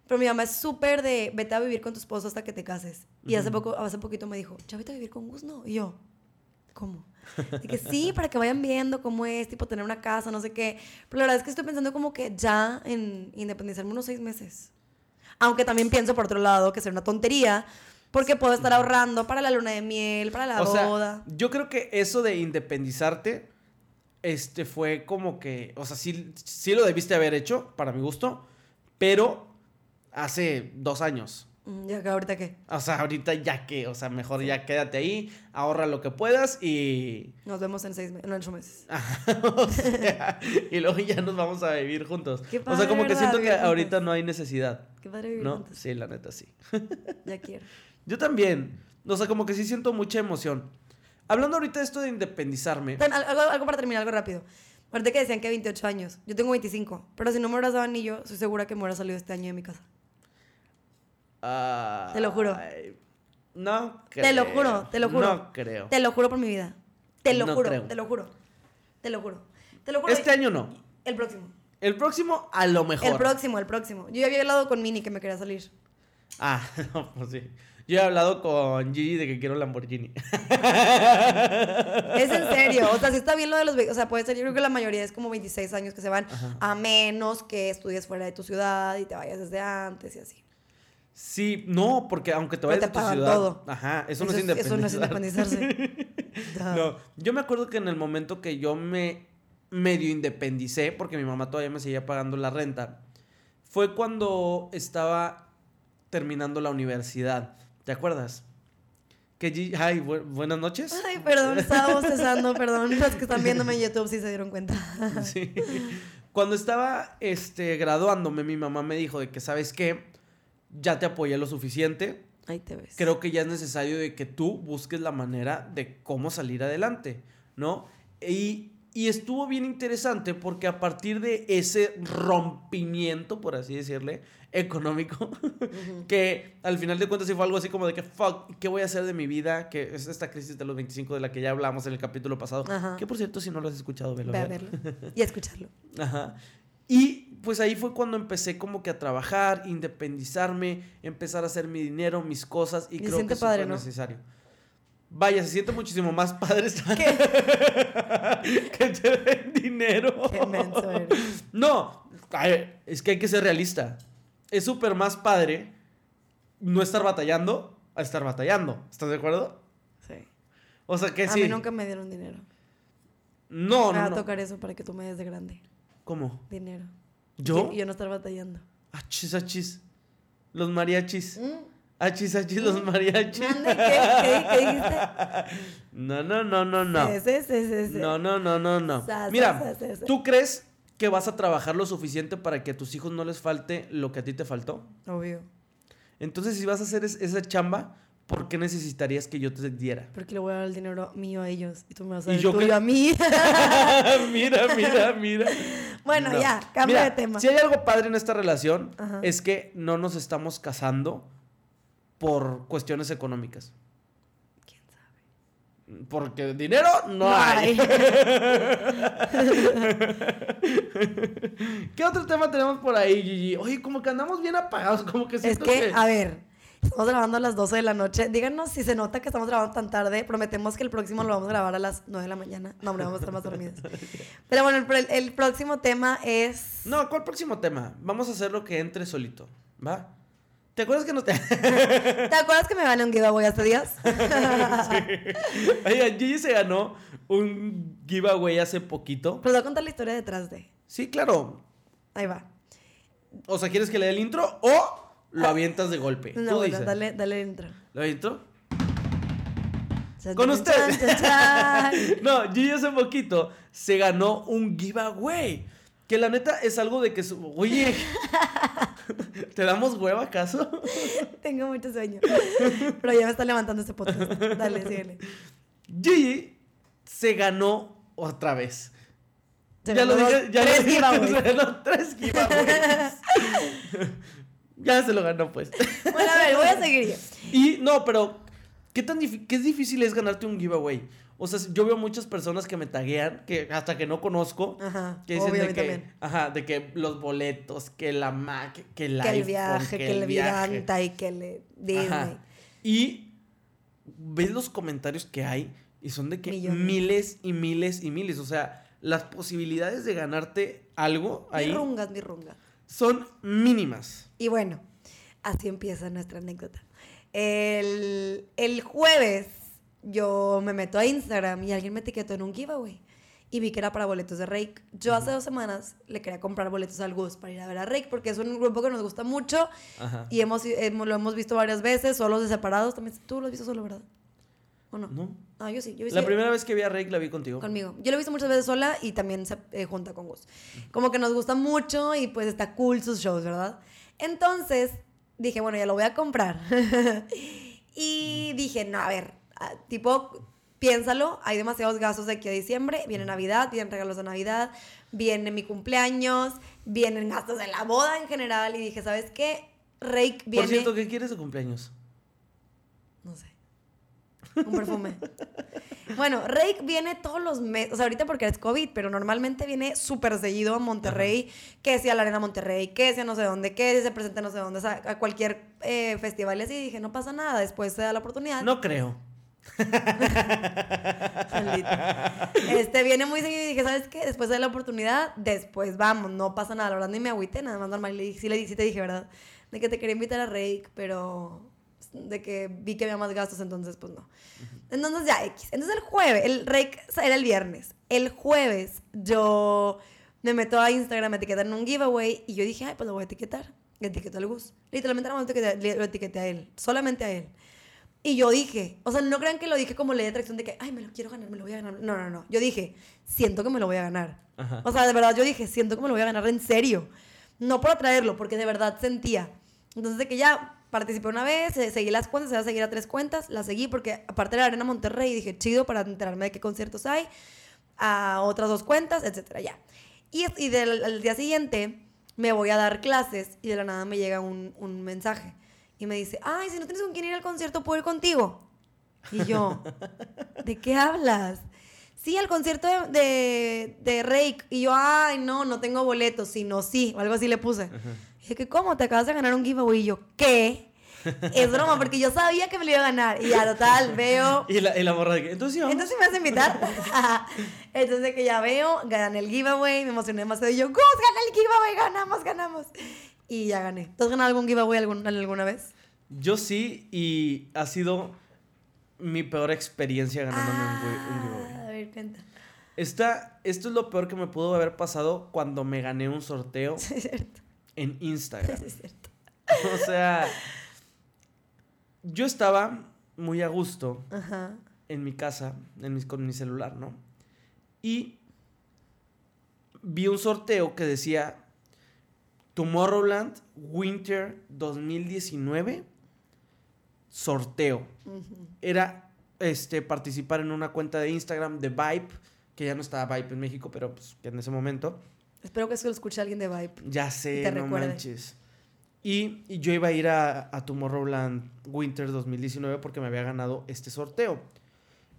Pero mi mamá es súper de vete a vivir con tu esposo hasta que te cases. Y hace poco, hace poquito me dijo, ya vete a vivir con Gus, ¿no? Y yo, ¿cómo? Y que sí, para que vayan viendo cómo es, tipo tener una casa, no sé qué. Pero la verdad es que estoy pensando como que ya en independizarme unos seis meses. Aunque también pienso por otro lado que sería una tontería, Porque puedo estar ahorrando para la luna de miel, para la o sea, boda. yo creo que eso de independizarte, este fue como que, o sea, sí, sí lo debiste haber hecho, para mi gusto, pero hace dos años. Mm, Ya que ahorita qué. O sea, ahorita ya que, o sea, mejor ya quédate ahí, ahorra lo que puedas y... Nos vemos en seis meses, en ocho meses. O sea, y luego ya nos vamos a vivir juntos. Qué o sea, padre, como que siento que ahorita no hay necesidad, Qué padre vivir ¿no? juntos. Sí, la neta sí. Ya quiero. Yo también. O sea, como que sí siento mucha emoción. Hablando ahorita de esto de independizarme. Algo, algo para terminar, algo rápido. Ahorita que decían que 28 años. Yo tengo 25. Pero si no me hubieras dado anillo, estoy segura que me hubiera salido este año de mi casa. Te lo juro. ay, No creo. Te lo juro, te lo juro. No creo. Te lo juro por mi vida. Te lo No juro, creo. te lo juro. Te lo juro. Te lo juro. Este año no. El próximo. El próximo, a lo mejor. El próximo, el próximo. Yo ya había hablado con Mini que me quería salir. Ah, no, pues sí. Yo he hablado con Gigi de que quiero Lamborghini. Es en serio. O sea, si está bien lo de los... O sea, puede ser... Yo creo que la mayoría es como 26 años que se van. Ajá. A menos que estudies fuera de tu ciudad y te vayas desde antes y así. Sí, no, porque aunque te vayas te a tu ciudad. todo. Ajá, eso, no es es- eso no es independizar. independizarse. No, yo me acuerdo que en el momento que yo me medio independicé, porque mi mamá todavía me seguía pagando la renta, fue cuando estaba terminando la universidad. ¿Te acuerdas? Que Ay, bu- buenas noches. Ay, perdón, estaba bostezando, perdón. Los que están viéndome en YouTube sí se dieron cuenta. Sí. Cuando estaba este, graduándome, mi mamá me dijo de que, ¿sabes qué? Ya te apoyé lo suficiente. Ahí te ves. creo que ya es necesario de que tú busques la manera de cómo salir adelante, ¿no? Y, y estuvo bien interesante porque a partir de ese rompimiento, por así decirle, económico, que al final de cuentas sí fue algo así como de que, fuck, ¿qué voy a hacer de mi vida? Que es esta crisis de los 25 de la que ya hablamos en el capítulo pasado. Ajá. Que por cierto, si no lo has escuchado, velo. Ve a ve. verlo y a escucharlo. Ajá. Y pues ahí fue cuando empecé como que a trabajar, independizarme, empezar a hacer mi dinero, mis cosas y creo que eso padre, fue ¿no? necesario. Vaya, se siente muchísimo más padre que te den dinero. Qué menso eres. No, es que hay que ser realista. Es súper más padre no estar batallando a estar batallando. ¿Estás de acuerdo? Sí. O sea que A sí. mí nunca me dieron dinero. No, me va no, a no. tocar eso para que tú me des de grande. ¿Cómo? Dinero. ¿Yo? Y yo no estar batallando. Achis, achis. Los mariachis. Mm. Achis, achis, los mariachis. Mande, ¿qué? ¿Qué? ¿Qué dijiste? No, no, no, no, no. Sí, sí. No, no, no, no, no. Sa, Mira, sa, sa, sa. ¿tú crees que vas a trabajar lo suficiente para que a tus hijos no les falte lo que a ti te faltó? Obvio. Entonces, si vas a hacer es- esa chamba, ¿por qué necesitarías que yo te diera? Porque le voy a dar el dinero mío a ellos y tú me vas a ¿Y dar el yo tuyo a mí. mira, mira, mira. bueno, No. ya, cambio Mira, de tema. Si hay algo padre en esta relación, Ajá. es que no nos estamos casando por cuestiones económicas. ¿Quién sabe? Porque dinero no, No hay. hay. ¿Qué otro tema tenemos por ahí, Gigi? Oye, como que andamos bien apagados, como que Es siento que, a ver, estamos grabando a las 12 de la noche. Díganos si se nota que estamos grabando tan tarde. Prometemos que el próximo lo vamos a grabar a las 9 de la mañana. No, hombre, vamos a estar más dormidos. Pero bueno, el, próximo tema es... No, ¿cuál próximo tema? Vamos a hacer lo que entre solito, ¿va? ¿Te acuerdas que no te... ¿Te acuerdas que me gané un giveaway hace días? Oiga, Gigi se ganó un giveaway hace poquito. Pero voy a contar la historia detrás de. Sí, claro. Ahí va. O sea, ¿quieres que le dé el intro o lo avientas de golpe? No, Tú bueno, dices. dale, dale intro. ¿Lo? Chan, Con chan, usted. chan, chan, chan. no, Gigi hace poquito se ganó un giveaway. Que la neta es algo de que... su- Oye, ¿te damos hueva acaso? Tengo mucho sueño. Pero ya me está levantando este podcast. Dale, síguele. Gigi se ganó otra vez. Se ya lo dije, ya lo tres dije, giveaways. se ganó tres giveaways. Ya se lo ganó, pues. Bueno, a ver, voy a seguir yo. Y no, pero ¿qué tan qué difícil es ganarte un giveaway? O sea, yo veo muchas personas que me taguean, que hasta que no conozco, Ajá, que dicen de que, también. ajá, de que los boletos, que la Mac, que el Que el viaje, que, el viaje. Vidanta y que el Disney. Ajá. Y ves los comentarios que hay y son de que Millones. miles y miles y miles. O sea, las posibilidades de ganarte algo Mi ahí rungas, mi runga. Son mínimas. Y bueno, así empieza nuestra anécdota. El, el jueves yo me meto a Instagram y alguien me etiquetó en un giveaway. Y vi que era para boletos de Rake. Yo hace dos semanas le quería comprar boletos al Gus para ir a ver a Rake porque es un grupo que nos gusta mucho Ajá. y hemos, hemos- lo hemos visto varias veces, solos de separados. También, ¿Tú lo has visto solo, verdad? ¿O no? ¿No? Ah, yo sí. Yo La primera vez que vi a Rake la vi contigo. conmigo. Yo lo he visto muchas veces sola y también se eh, junta con Gus. Como que nos gusta mucho y pues está cool sus shows, ¿verdad? Entonces dije, bueno, ya lo voy a comprar. y dije, no, a ver, ah, tipo, piénsalo, hay demasiados gastos de aquí a diciembre, viene Navidad, vienen regalos de Navidad, viene mi cumpleaños, vienen gastos de la boda en general y dije, ¿sabes qué? Rake viene... Por cierto, ¿qué quieres de cumpleaños? No sé. Un perfume. bueno, Rake viene todos los meses, o sea, ahorita porque es COVID, pero normalmente viene súper seguido a Monterrey, que sea a la Arena Monterrey, que sea no sé dónde, que se presente no sé dónde, o sea, a cualquier eh, festival y así. Dije, no pasa nada, después se da la oportunidad. No creo. Este viene muy seguido y dije, ¿sabes qué? Después de la oportunidad, después vamos, no pasa nada. La verdad ni me agüité, nada más normal. Sí, le, dije- sí te dije, ¿verdad? De que te quería invitar a Rake, pero de que vi que había más gastos, entonces pues no. Entonces ya, X. Entonces el jueves, el Rake era el viernes. El jueves yo me meto a Instagram, me etiquetan en un giveaway y yo dije, ay, pues lo voy a etiquetar. Le etiqueté al Gus. Literalmente nada más lo etiqueté, lo etiqueté a él, solamente a él. Y yo dije, o sea, no crean que lo dije como ley de atracción de que, ay, me lo quiero ganar, me lo voy a ganar. No, no, no. Yo dije, siento que me lo voy a ganar. Ajá. O sea, de verdad, yo dije, siento que me lo voy a ganar en serio. No por atraerlo, porque de verdad sentía. Entonces, de que ya participé una vez, seguí las cuentas, se va a seguir a tres cuentas, las seguí porque aparte de la Arena Monterrey, dije, chido para enterarme de qué conciertos hay, a otras dos cuentas, etcétera, ya. Y, y del al día siguiente me voy a dar clases y de la nada me llega un, un mensaje y me dice, ay, si no tienes con quién ir al concierto, ¿puedo ir contigo? Y yo, ¿de qué hablas? Sí, al concierto de, de, de Rake. Y yo, ay, no, no tengo boletos, sino sí, o algo así le puse. Dije, ¿qué cómo? Te acabas de ganar un giveaway. Y yo, ¿qué? Es broma, porque yo sabía que me lo iba a ganar. Y ya, total, veo. Y la, y la morra de que. Entonces, sí, vamos. Entonces me vas a invitar. Entonces que ya veo, gané el giveaway, me emocioné demasiado. Y yo, Gus, gané el giveaway, ganamos, ganamos. Y ya gané. ¿Tú has ganado algún giveaway algún- alguna vez? Yo sí, y ha sido mi peor experiencia ganándome un gi- un giveaway. Ah, A ver, cuenta. Esta, esto es lo peor que me pudo haber pasado cuando me gané un sorteo Sí, es cierto. En Instagram. Es cierto. O sea, yo estaba muy a gusto Ajá. en mi casa, en mis- con mi celular, ¿no? Y vi un sorteo que decía Tomorrowland Winter 2019 sorteo. Era este participar en una cuenta de Instagram de Vibe, que ya no estaba Vibe en México, pero pues que en ese momento Espero que eso lo escuche alguien de Vibe. ya sé, te no recuerde. manches. Y, y yo iba a ir a, a Tomorrowland Winter 2019 porque me había ganado este sorteo.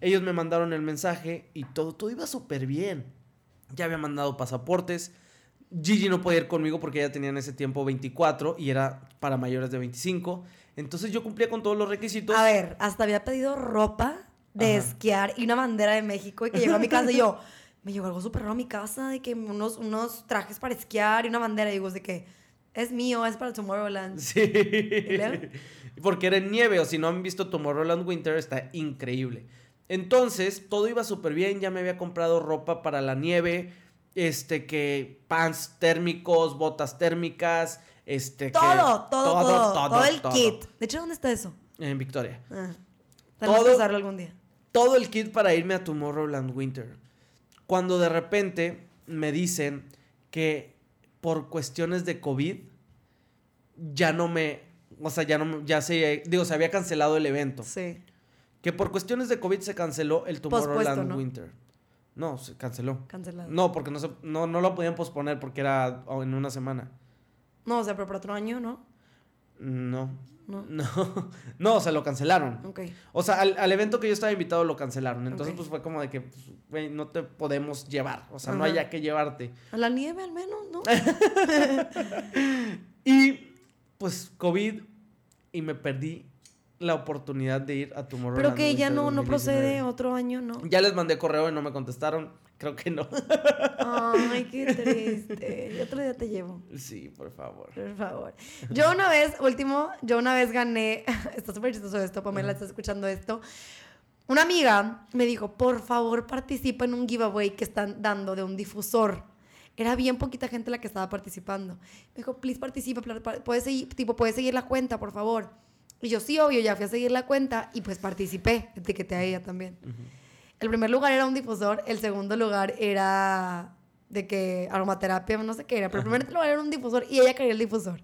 Ellos me mandaron el mensaje y todo, todo iba súper bien. Ya había mandado pasaportes. Gigi no podía ir conmigo porque ella tenía en ese tiempo 24 y era para mayores de 25. Entonces yo cumplía con todos los requisitos. A ver, hasta había pedido ropa de Ajá. esquiar y una bandera de México y que llegó a mi casa y yo, me llegó algo súper raro a mi casa de que unos, unos trajes para esquiar y una bandera y digo, de que es mío, es para Tomorrowland. Sí. Porque era en nieve, o si no han visto Tomorrowland Winter, está increíble. Entonces, todo iba súper bien, ya me había comprado ropa para la nieve, este, que pants térmicos, botas térmicas, este, que- Todo, todo, todo, todo, el kit. De hecho, ¿dónde está eso? En Victoria. Ah, Todo- algún día. Todo el kit para irme a Tomorrowland Winter. Cuando de repente me dicen que por cuestiones de COVID ya no me, o sea, ya no, ya se, digo, se había cancelado el evento. Sí. Que por cuestiones de COVID se canceló el Tomorrowland ¿no? Winter. No, se canceló. Cancelado. No, porque no, se, no, no lo podían posponer porque era en una semana. No, o sea, pero para otro año, ¿no? No. No. No, no, se lo cancelaron. Ok. O sea, al, al evento que yo estaba invitado lo cancelaron. Entonces, pues fue como de que, pues, no te podemos llevar. O sea, no Ajá. hay a qué llevarte. A la nieve al menos, ¿no? Y, pues, COVID, y me perdí la oportunidad de ir a Tomorrowland. pero que ya no, no 2019. procede otro año, ¿no? Ya les mandé correo y no me contestaron. Creo que no. Ay, qué triste. Y otro día te llevo. Sí, por favor. Por favor. Yo una vez, último, yo una vez gané. Está súper chistoso esto, Pamela, estás escuchando esto. Una amiga me dijo, por favor, participa en un giveaway que están dando de un difusor. Era bien poquita gente la que estaba participando. Me dijo, please participa, puedes seguir, tipo, puedes seguir la cuenta, por favor. Y yo, sí, obvio, ya fui a seguir la cuenta y pues participé, etiqueté a ella también. El primer lugar era un difusor, el segundo lugar era de que aromaterapia, no sé qué era, pero el primer lugar era un difusor y ella quería el difusor.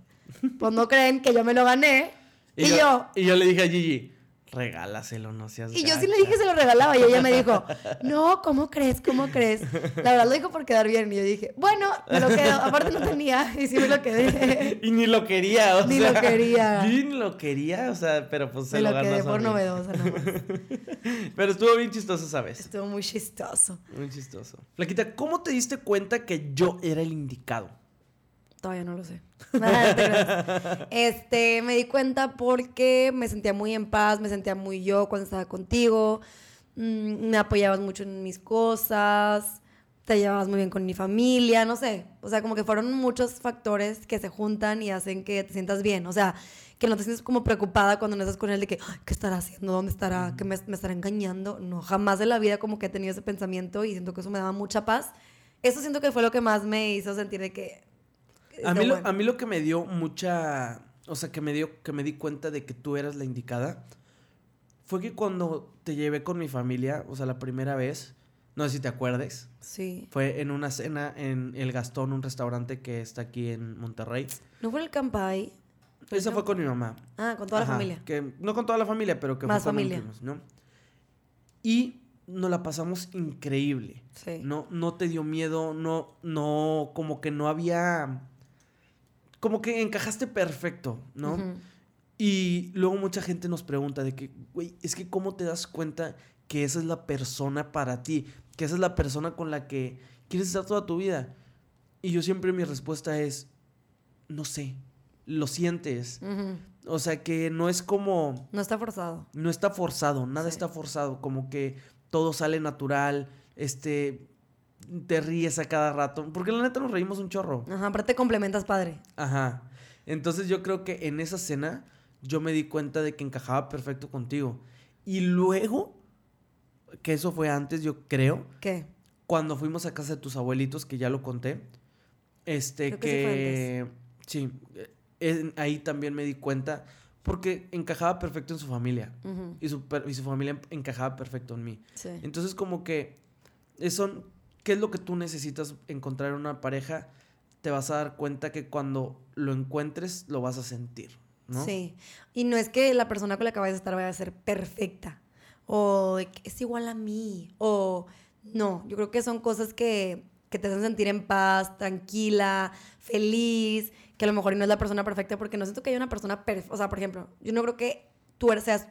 Pues no creen que yo me lo gané. Y, yo, Y yo le dije a Gigi, regálaselo, no seas y yo sí le gacha". dije se lo regalaba y ella me dijo, no, ¿cómo crees? ¿Cómo crees? La verdad lo dijo por quedar bien y yo dije, bueno, me lo quedo. Aparte no tenía y sí me lo quedé. Y ni lo quería, o Ni sea. lo quería. Ni lo quería, o sea, pero pues se Me lo, quedé por novedosa nada más. Pero estuvo bien chistoso esa vez. Estuvo muy chistoso. Muy chistoso. Flaquita, ¿cómo te diste cuenta que yo era el indicado? Todavía no lo sé. Creas. este, me di cuenta porque me sentía muy en paz, me sentía muy yo cuando estaba contigo. mm, me apoyabas mucho en mis cosas, te llevabas muy bien con mi familia, no sé. O sea, como que fueron muchos factores que se juntan y hacen que te sientas bien. O sea, que no te sientes como preocupada cuando no estás con él de que, "Ay, ¿qué estará haciendo? ¿Dónde estará? ¿Que me, me estará engañando? No, jamás de la vida como que he tenido ese pensamiento y siento que eso me daba mucha paz. Eso siento que fue lo que más me hizo sentir de que... A mí, lo, a mí lo que me dio mucha. O sea, que me dio. que me di cuenta de que tú eras la indicada. Fue que cuando te llevé con mi familia, o sea, la primera vez. No sé si te acuerdes. Sí. Fue en una cena en El Gastón, un restaurante que está aquí en Monterrey. ¿No fue el Campay? Esa fue con mi mamá. Ah, con toda Ajá, la familia. Que, no con toda la familia, pero que Más fue cuando familia. ¿no? Y nos la pasamos increíble. Sí. No, no te dio miedo, no, no, como que no había. Como que encajaste perfecto, ¿no? Y luego mucha gente nos pregunta de que, güey, es que cómo te das cuenta que esa es la persona para ti, que esa es la persona con la que quieres estar toda tu vida. Y yo siempre mi respuesta es, no sé, lo sientes. O sea que no es como, No está forzado. no está forzado, nada Sí. está forzado, como que todo sale natural, este, te ríes a cada rato, porque la neta nos reímos un chorro. Ajá, aparte te complementas padre. Ajá. Entonces yo creo que en esa cena yo me di cuenta de que encajaba perfecto contigo. Y luego, que eso fue antes, yo creo, ¿Qué? cuando fuimos a casa de tus abuelitos, que ya lo conté, este Creo que sí fue que... Sí, eh, en- ahí también me di cuenta, porque encajaba perfecto en su familia. Y su, y su familia encajaba perfecto en mí. Sí. Entonces como que eso, ¿qué es lo que tú necesitas encontrar en una pareja? Te vas a dar cuenta que cuando lo encuentres lo vas a sentir, ¿no? Sí. Y no es que la persona con la que vayas a estar vaya a ser perfecta. O es igual a mí. O no. Yo creo que son cosas que, que te hacen sentir en paz, tranquila, feliz. Que a lo mejor no es la persona perfecta porque no siento que haya una persona perfecta. O sea, por ejemplo, yo no creo que tú seas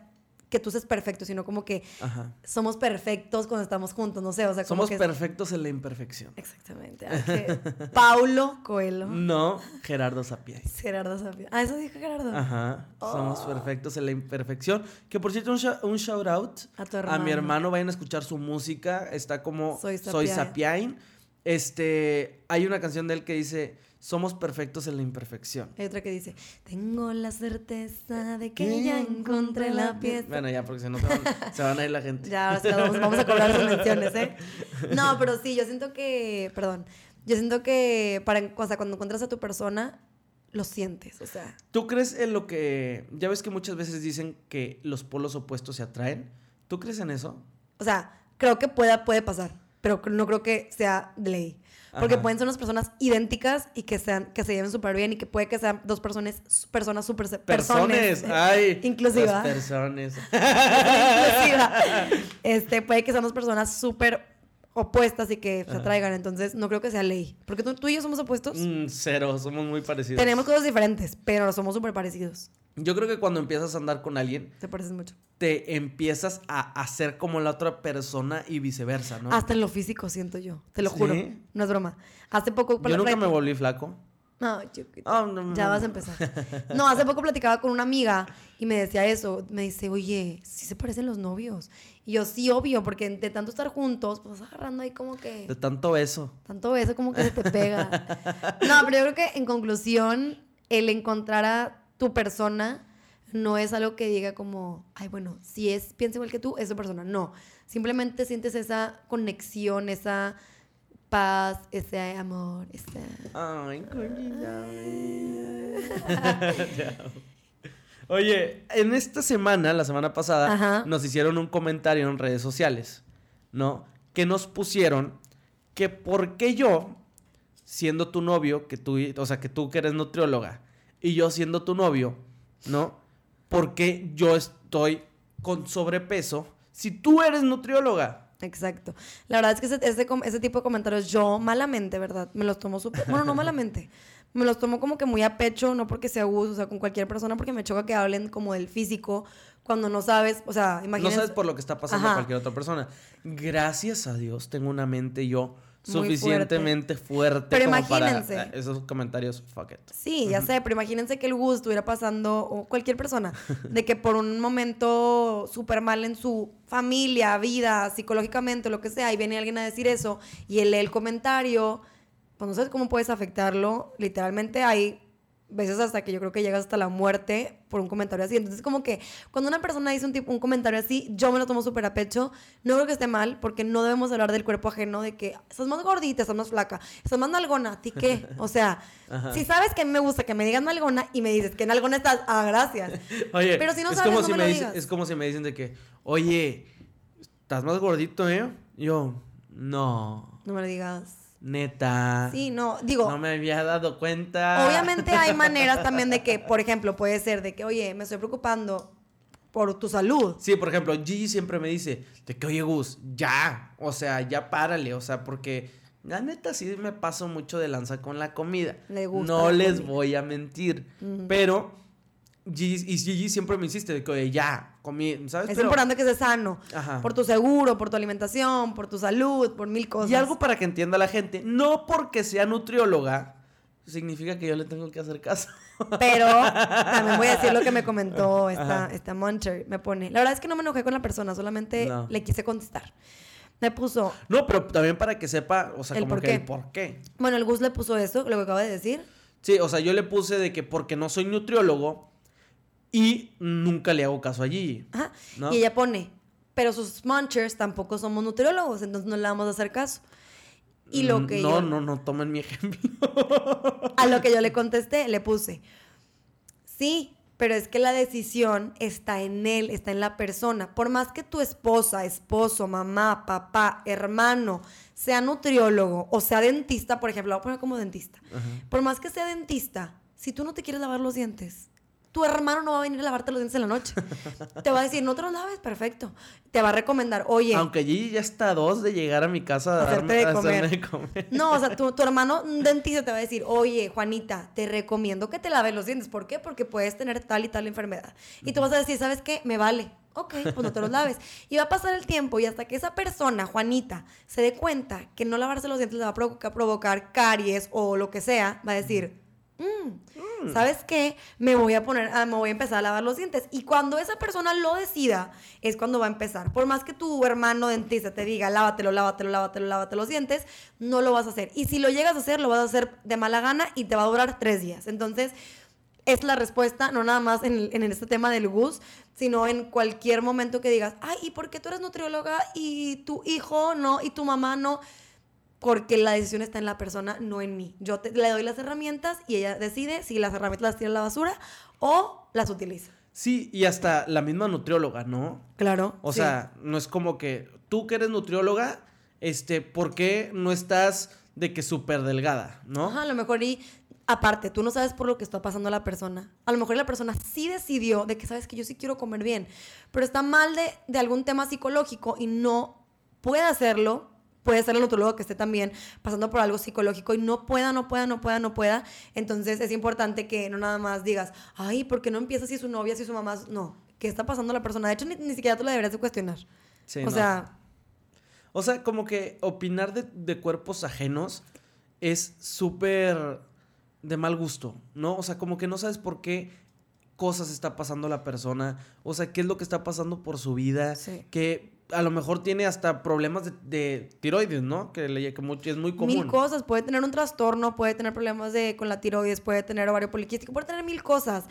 que tú seas perfecto, sino como que Ajá. somos perfectos cuando estamos juntos, no sé, o sea, como Somos que... perfectos en la imperfección. Exactamente. ah, que Paulo Coelho. No, Gerardo Sapien. Gerardo Sapia. Ah, eso dijo Gerardo. Ajá. Somos Oh. perfectos en la imperfección. Que por cierto, un, shout out A tu a mi hermano. Vayan a escuchar su música. Está como Soy. Sapiain. Este, hay una canción de él que dice, somos perfectos en la imperfección. Hay otra que dice, tengo la certeza de que ya encontré la pieza. Bueno, ya, porque si no se van, se van a ir la gente. Ya, ahora sí vamos, vamos a cobrar sus menciones, ¿eh? No, pero sí, yo siento que, perdón, yo siento que para, o sea, cuando encuentras a tu persona, lo sientes, o sea. ¿Tú crees en lo que... Ya ves que muchas veces dicen que los polos opuestos se atraen? ¿Tú crees en eso? O sea, creo que pueda, puede pasar, pero no creo que sea ley. Porque Ajá. pueden ser unas personas idénticas y que sean que se lleven súper bien y que puede que sean dos personas personas súper Personas. Ay. inclusiva. Las personas. inclusiva. Este, puede que sean dos personas súper opuestas y que se atraigan. Entonces, no creo que sea ley. Porque tú, tú y yo somos opuestos. Mm, cero, somos muy parecidos. Tenemos cosas diferentes, pero somos súper parecidos. Yo creo que cuando empiezas a andar con alguien, Se parecen mucho. te empiezas a hacer como la otra persona y viceversa, ¿no? Hasta en lo físico, siento yo. Te lo ¿Sí? juro. No es broma. Hace poco... Yo nunca me volví flaco. No, chiquito. Ah, no, Ya no, vas a empezar. No, hace poco platicaba con una amiga y me decía eso. Me dice, oye, sí se parecen los novios. Y yo, sí, obvio, porque de tanto estar juntos, pues vas agarrando ahí como que... De tanto beso. Tanto beso como que se te pega. No, pero yo creo que en conclusión, el encontrar a tu persona no es algo que diga como, ay, bueno, si es, piensa igual que tú, es tu persona. No. Simplemente sientes esa conexión, esa paz, ese amor, ese... Ay, coñita. Oye, en esta semana, la semana pasada, Ajá. nos hicieron un comentario en redes sociales, ¿no? Que nos pusieron que por qué yo, siendo tu novio, que tú, o sea, que tú que eres nutrióloga, y yo siendo tu novio, ¿no? ¿Por qué yo estoy con sobrepeso si tú eres nutrióloga? Exacto. La verdad es que ese, ese com- ese tipo de comentarios yo malamente, ¿verdad? Me los tomo súper... Bueno, no malamente. Me los tomo como que muy a pecho, no porque sea gusto, o sea, con cualquier persona, porque me choca que hablen como del físico cuando no sabes, o sea, imagínate... No sabes por lo que está pasando Ajá. cualquier otra persona. Gracias a Dios tengo una mente yo suficientemente fuerte, Pero como para imagínense. eh, esos comentarios fuck it. Sí, ya sé, pero imagínense que el Gus estuviera pasando, o cualquier persona, de que por un momento súper mal en su familia, vida, psicológicamente, lo que sea, y viene alguien a decir eso, y él lee el comentario, pues no sabes cómo puedes afectarlo. Literalmente hay veces hasta que yo creo que llegas hasta la muerte por un comentario así. Entonces, como que cuando una persona dice un, tipo, un comentario así, yo me lo tomo súper a pecho. No creo que esté mal, porque no debemos hablar del cuerpo ajeno, de que estás más gordita, estás más flaca, estás más nalgona, ¿a ti qué? O sea, Ajá. si sabes que a mí me gusta que me digan nalgona y me dices que nalgona estás, ah, gracias. Oye, Pero si no es sabes, no si me lo digas. es como si me dicen de que, "Oye, estás más gordito, ¿eh?" Yo, "No, No me lo digas. Neta." Sí, no, digo, No me había dado cuenta. Obviamente hay maneras también de que, por ejemplo, puede ser de que, oye, me estoy preocupando por tu salud. Sí, por ejemplo, Gigi siempre me dice de que, oye, Gus, ya, o sea, ya párale, o sea, porque la neta sí me paso mucho de lanza con la comida. Le gusta no la les comida. voy a mentir, pero Gigi, y Gigi siempre me insiste de que, ya, comí, ¿sabes? Es Pero- importante que estés sano. Ajá. Por tu seguro, por tu alimentación, por tu salud, por mil cosas. Y algo para que entienda la gente, no porque sea nutrióloga, significa que yo le tengo que hacer caso. Pero también voy a decir lo que me comentó esta, esta Muncher. Me pone, la verdad es que no me enojé con la persona, solamente No. le quise contestar. Me puso, No, pero también para que sepa, o sea, El como por que qué. el por qué. bueno, el Gus le puso eso, lo que acabo de decir. Sí, o sea, yo le puse de que porque no soy nutriólogo y nunca le hago caso a Gigi. Ajá. ¿No? Y ella pone, pero sus munchers tampoco somos nutriólogos, entonces no le vamos a hacer caso. Y lo que no, yo, no, no, tomen mi ejemplo. a lo que yo le contesté, le puse, sí, pero es que la decisión está en él, está en la persona. Por más que tu esposa, esposo, mamá, papá, hermano sea nutriólogo o sea dentista, por ejemplo, lo voy a poner como dentista. Por más que sea dentista, si tú no te quieres lavar los dientes, tu hermano no va a venir a lavarte los dientes en la noche. te va a decir, no te los laves, perfecto. Te va a recomendar, oye, Aunque Gigi ya está a dos de llegar a mi casa a, darme- de comer. hacerme de comer. No, o sea, tu, tu hermano un dentista te va a decir, oye, Juanita, te recomiendo que te laves los dientes. ¿Por qué? Porque puedes tener tal y tal enfermedad. Y tú vas a decir, ¿sabes qué? Me vale. Ok, pues no te los laves. Y va a pasar el tiempo y hasta que esa persona, Juanita, se dé cuenta que no lavarse los dientes le va a provocar caries o lo que sea, va a decir, "Mm, ¿sabes qué? Me voy a poner, ah, me voy a empezar a lavar los dientes. Y cuando esa persona lo decida, es cuando va a empezar. Por más que tu hermano dentista te diga, lávatelo, lávatelo, lávatelo, lávate los dientes, no lo vas a hacer. Y si lo llegas a hacer, lo vas a hacer de mala gana y te va a durar tres días. Entonces, es la respuesta, no nada más en, en este tema del GUS, sino en cualquier momento que digas, ay, ¿y por qué tú eres nutrióloga y tu hijo no y tu mamá no? Porque la decisión está en la persona, no en mí. Yo te- le doy las herramientas y ella decide si las herramientas las tira a la basura o las utiliza. Sí, y hasta la misma nutrióloga, ¿no? Claro. O sí. sea, no es como que tú que eres nutrióloga, este, ¿por qué no estás de que súper delgada, no? Ajá, a lo mejor y aparte, tú no sabes por lo que está pasando la persona. A lo mejor la persona sí decidió de que sabes que yo sí quiero comer bien, pero está mal de, de algún tema psicológico y no puede hacerlo. Puede ser el nutrólogo que esté también pasando por algo psicológico y no pueda, no pueda, no pueda, no pueda. Entonces es importante que no nada más digas, ay, ¿por qué no empieza si su novia, si su mamá? No, ¿qué está pasando a la persona? De hecho, ni, ni siquiera tú la deberías de cuestionar. Sí, o no. sea, O sea, como que opinar de, de cuerpos ajenos es súper de mal gusto, ¿no? O sea, como que no sabes por qué cosas está pasando la persona, o sea, qué es lo que está pasando por su vida, Sí. que a lo mejor tiene hasta problemas de, de tiroides, ¿no? Que, le, que mu- es muy común. Mil cosas. Puede tener un trastorno, puede tener problemas de, con la tiroides, puede tener ovario poliquístico, puede tener mil cosas.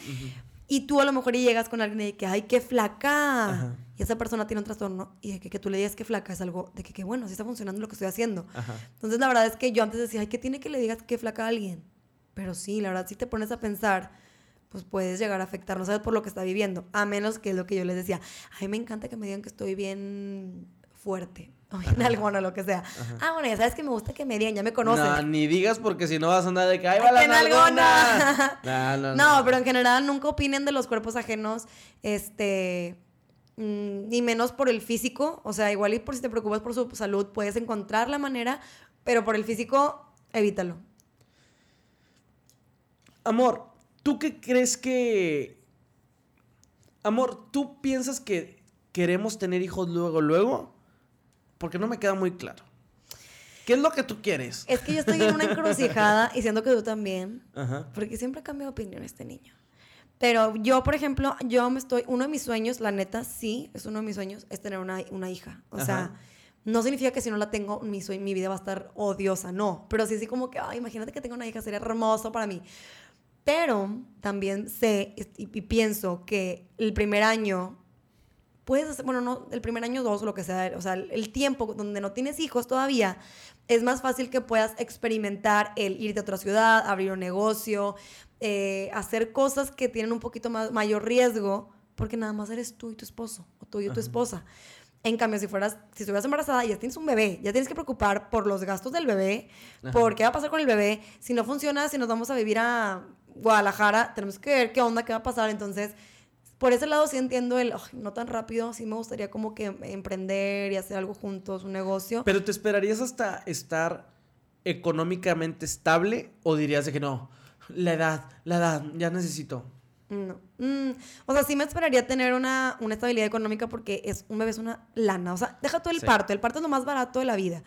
Y tú a lo mejor llegas con alguien y que, ay, qué flaca. Ajá. Y esa persona tiene un trastorno y de que, que tú le digas que flaca es algo de que, que bueno, sí está funcionando lo que estoy haciendo. Ajá. Entonces la verdad es que yo antes decía, ay, ¿qué tiene que le digas que flaca a alguien? Pero sí, la verdad, si te pones a pensar, pues puedes llegar a afectar, no sabes por lo que está viviendo. A menos que es lo que yo les decía, ay, me encanta que me digan que estoy bien fuerte. O bien algo, o lo que sea. Ah, bueno, ya sabes que me gusta que me digan, ya me conocen. No, ni digas porque si no vas a andar de que ahí va Ay, la nalgona. No, no, No, no. pero en general nunca opinen de los cuerpos ajenos, este, mm, ni menos por el físico. O sea, igual y por si te preocupas por su salud, puedes encontrar la manera, pero por el físico, evítalo. Amor, ¿tú qué crees que... Amor, ¿tú piensas que queremos tener hijos luego, luego? Porque no me queda muy claro. ¿Qué es lo que tú quieres? Es que yo estoy en una encrucijada y siento que tú también, Ajá. porque siempre cambia de opinión este niño. Pero yo, por ejemplo, yo me estoy, uno de mis sueños, la neta, sí, es uno de mis sueños, es tener una, una hija. O sea, no significa que si no la tengo, mi, mi vida va a estar odiosa, no. Pero sí, sí como que, ay, imagínate que tengo una hija, sería hermoso para mí. Pero también sé y, y pienso que el primer año, puedes hacer, bueno, no, el primer año dos, lo que sea, o sea, el, el tiempo donde no tienes hijos todavía, es más fácil que puedas experimentar el irte a otra ciudad, abrir un negocio, eh, hacer cosas que tienen un poquito más, mayor riesgo, porque nada más eres tú y tu esposo, o tú y tu esposa. En cambio, si fueras, si estuvieras embarazada y ya tienes un bebé, ya tienes que preocupar por los gastos del bebé, Ajá. por qué va a pasar con el bebé. Si no funciona, si nos vamos a vivir a Guadalajara, tenemos que ver qué onda, qué va a pasar. Entonces, por ese lado sí entiendo el, "Ay, no tan rápido, sí me gustaría como que emprender y hacer algo juntos, un negocio. ¿Pero te esperarías hasta estar económicamente estable o dirías de que no? La edad, la edad, ya necesito. No. Mm, o sea, sí me esperaría tener una, una estabilidad económica porque es, un bebé es una lana. O sea, deja todo el Sí. parto. El parto es lo más barato de la vida.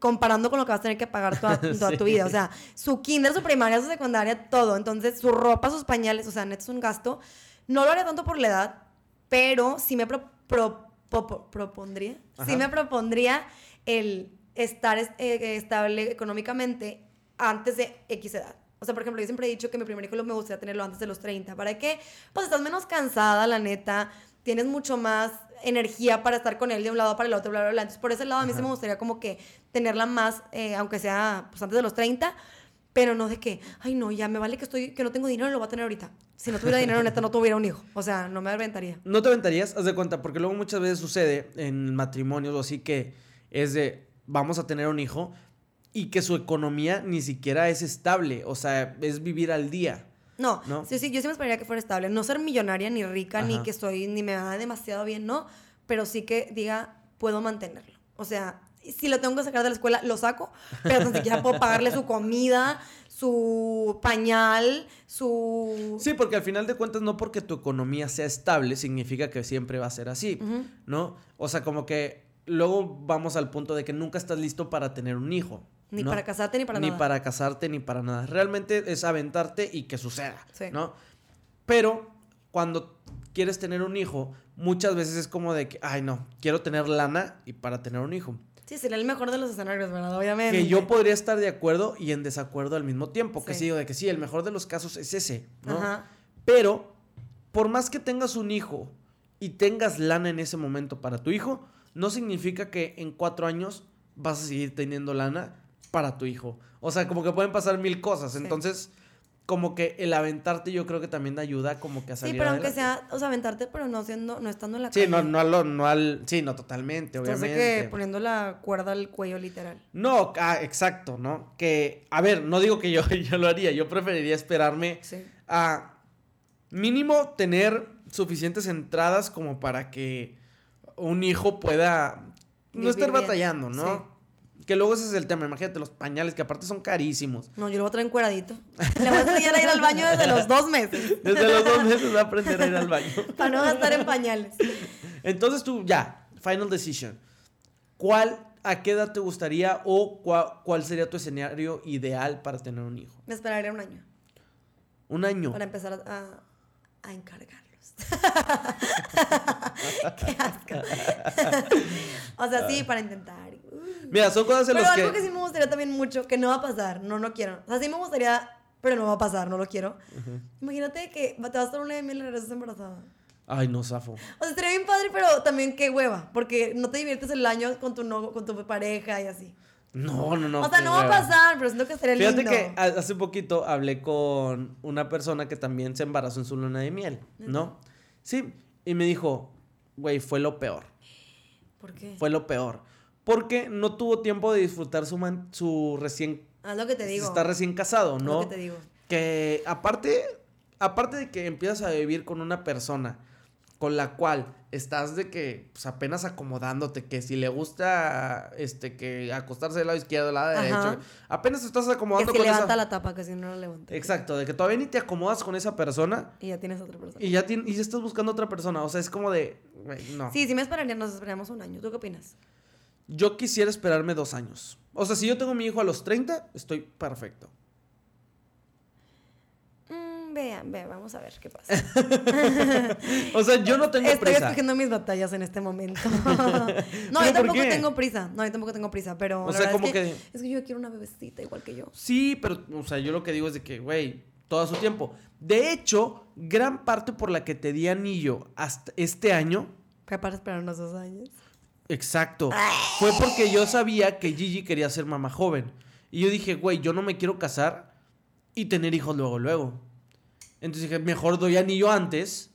Comparando con lo que vas a tener que pagar toda, toda tu Sí. vida. O sea, su kinder, su primaria, su secundaria, todo. Entonces, su ropa, sus pañales, o sea, neto es un gasto. No lo haría tanto por la edad, pero sí me pro- pro- po- po- propondría. Sí Ajá. me propondría el estar es- eh, estable económicamente antes de X edad. O sea, por ejemplo, yo siempre he dicho que mi primer hijo lo me gustaría tenerlo antes de los 30. ¿Para qué? Pues estás menos cansada, la neta. Tienes mucho más energía para estar con él de un lado para el otro, bla, bla, bla. Entonces, por ese lado, a mí sí me gustaría como que tenerla más, eh, aunque sea pues, antes de los 30, pero no de que, ay, no, ya me vale que, estoy, que no tengo dinero, lo voy a tener ahorita. Si no tuviera dinero, neta, no tuviera un hijo. O sea, no me aventaría. ¿No te aventarías? Haz de cuenta, porque luego muchas veces sucede en matrimonios o así que es de vamos a tener un hijo y que su economía ni siquiera es estable, o sea, es vivir al día. No, ¿No? sí, sí, yo sí me esperaría que fuera estable. No ser millonaria, ni rica, ni que estoy, ni me va demasiado bien, no. Pero sí que diga, puedo mantenerlo. O sea, si lo tengo que sacar de la escuela, lo saco, pero ni siquiera puedo pagarle su comida, su pañal, su... Sí, porque al final de cuentas no porque tu economía sea estable significa que siempre va a ser así. ¿no? O sea, como que luego vamos al punto de que nunca estás listo para tener un hijo. Ni ¿no? para casarte, ni para ni nada. para casarte, ni para nada. Realmente es aventarte y que suceda, Sí. ¿no? Pero cuando quieres tener un hijo, muchas veces es como de que, ay, no, quiero tener lana y para tener un hijo. Sí, sería el mejor de los escenarios, ¿verdad? Obviamente. Que yo podría estar de acuerdo y en desacuerdo al mismo tiempo. Que Sí. sí, digo de que sí, el mejor de los casos es ese, ¿no? Ajá. Pero, por más que tengas un hijo y tengas lana en ese momento para tu hijo, no significa que en cuatro años vas a seguir teniendo lana para tu hijo. O sea, como que pueden pasar mil cosas. Entonces, como que el aventarte yo creo que también ayuda como que a Sí, salir pero aunque adelante. sea, o sea, aventarte, pero no siendo, no estando en la Sí, calle. no, no, al, no al... Sí, no, totalmente, Entonces obviamente. que poniendo la cuerda al cuello, literal. No, ah, exacto, ¿no? Que, a ver, no digo que yo, yo lo haría, yo preferiría esperarme Sí. a mínimo tener suficientes entradas como para que un hijo pueda no estar bien. batallando, ¿no? Que luego ese es el tema, imagínate los pañales que aparte son carísimos. No, yo lo voy a traer encueradito. Le voy a enseñar a ir al baño desde los dos meses. Desde los dos meses va a aprender a ir al baño. Para no gastar en pañales. Entonces tú, ya, final decision. ¿Cuál, a qué edad te gustaría o cua- cuál sería tu escenario ideal para tener un hijo? Me esperaría un año. Un año. Para empezar a, a encargarlos. Qué asco. o sea, sí, para intentar. Mira, son cosas en Pero las algo que... que sí me gustaría también mucho, que no va a pasar, no, no quiero. O sea, sí me gustaría, pero no va a pasar, no lo quiero. Imagínate que te vas a estar una de miel y regresas embarazada. Ay, no, zafo. O sea, estaría bien padre, pero también qué hueva, porque no te diviertes el año con tu, no, con tu pareja y así. No, no, no. o sea, no va a pasar, pero siento que estaría Fíjate lindo. que ha- hace poquito hablé con una persona que también se embarazó en su luna de miel, ¿no? Sí, y me dijo, güey, fue lo peor, ¿Por qué? fue lo peor. Porque no tuvo tiempo de disfrutar su, man- su recién... Haz lo que te digo. Está recién casado, ¿no? lo que te digo. que aparte, aparte de que empiezas a vivir con una persona con la cual estás de que pues, apenas acomodándote, que si le gusta este que acostarse del lado izquierdo, del lado Ajá. derecho, apenas te estás Que acomodando si con levanta esa la tapa, que si no la levanta. Exacto, de que todavía ni te acomodas con esa persona Y ya tienes otra persona. y ya tien- y ya estás buscando otra persona, o sea, es como de no. Sí, sí me esperaría, nos esperamos un año. ¿Tú qué opinas? Yo quisiera esperarme dos años. O sea, si yo tengo mi hijo a los 30, estoy perfecto. Mm, vean, vean, vamos a ver qué pasa. O sea, yo no tengo Estoy prisa. escogiendo mis batallas en este momento. no, ¿Pero yo tampoco tengo prisa. No, yo tampoco tengo prisa, pero O la sea, como es que, que- es que yo quiero una bebecita igual que yo. Sí, pero, o sea, yo lo que digo es de que, güey, todo su tiempo. De hecho, gran parte por la que te di anillo hasta este año, Fue para esperar unos dos años. Exacto, fue porque yo sabía que Gigi quería ser mamá joven. Y yo dije, güey, yo no me quiero casar y tener hijos luego, luego. Entonces dije, mejor doy anillo antes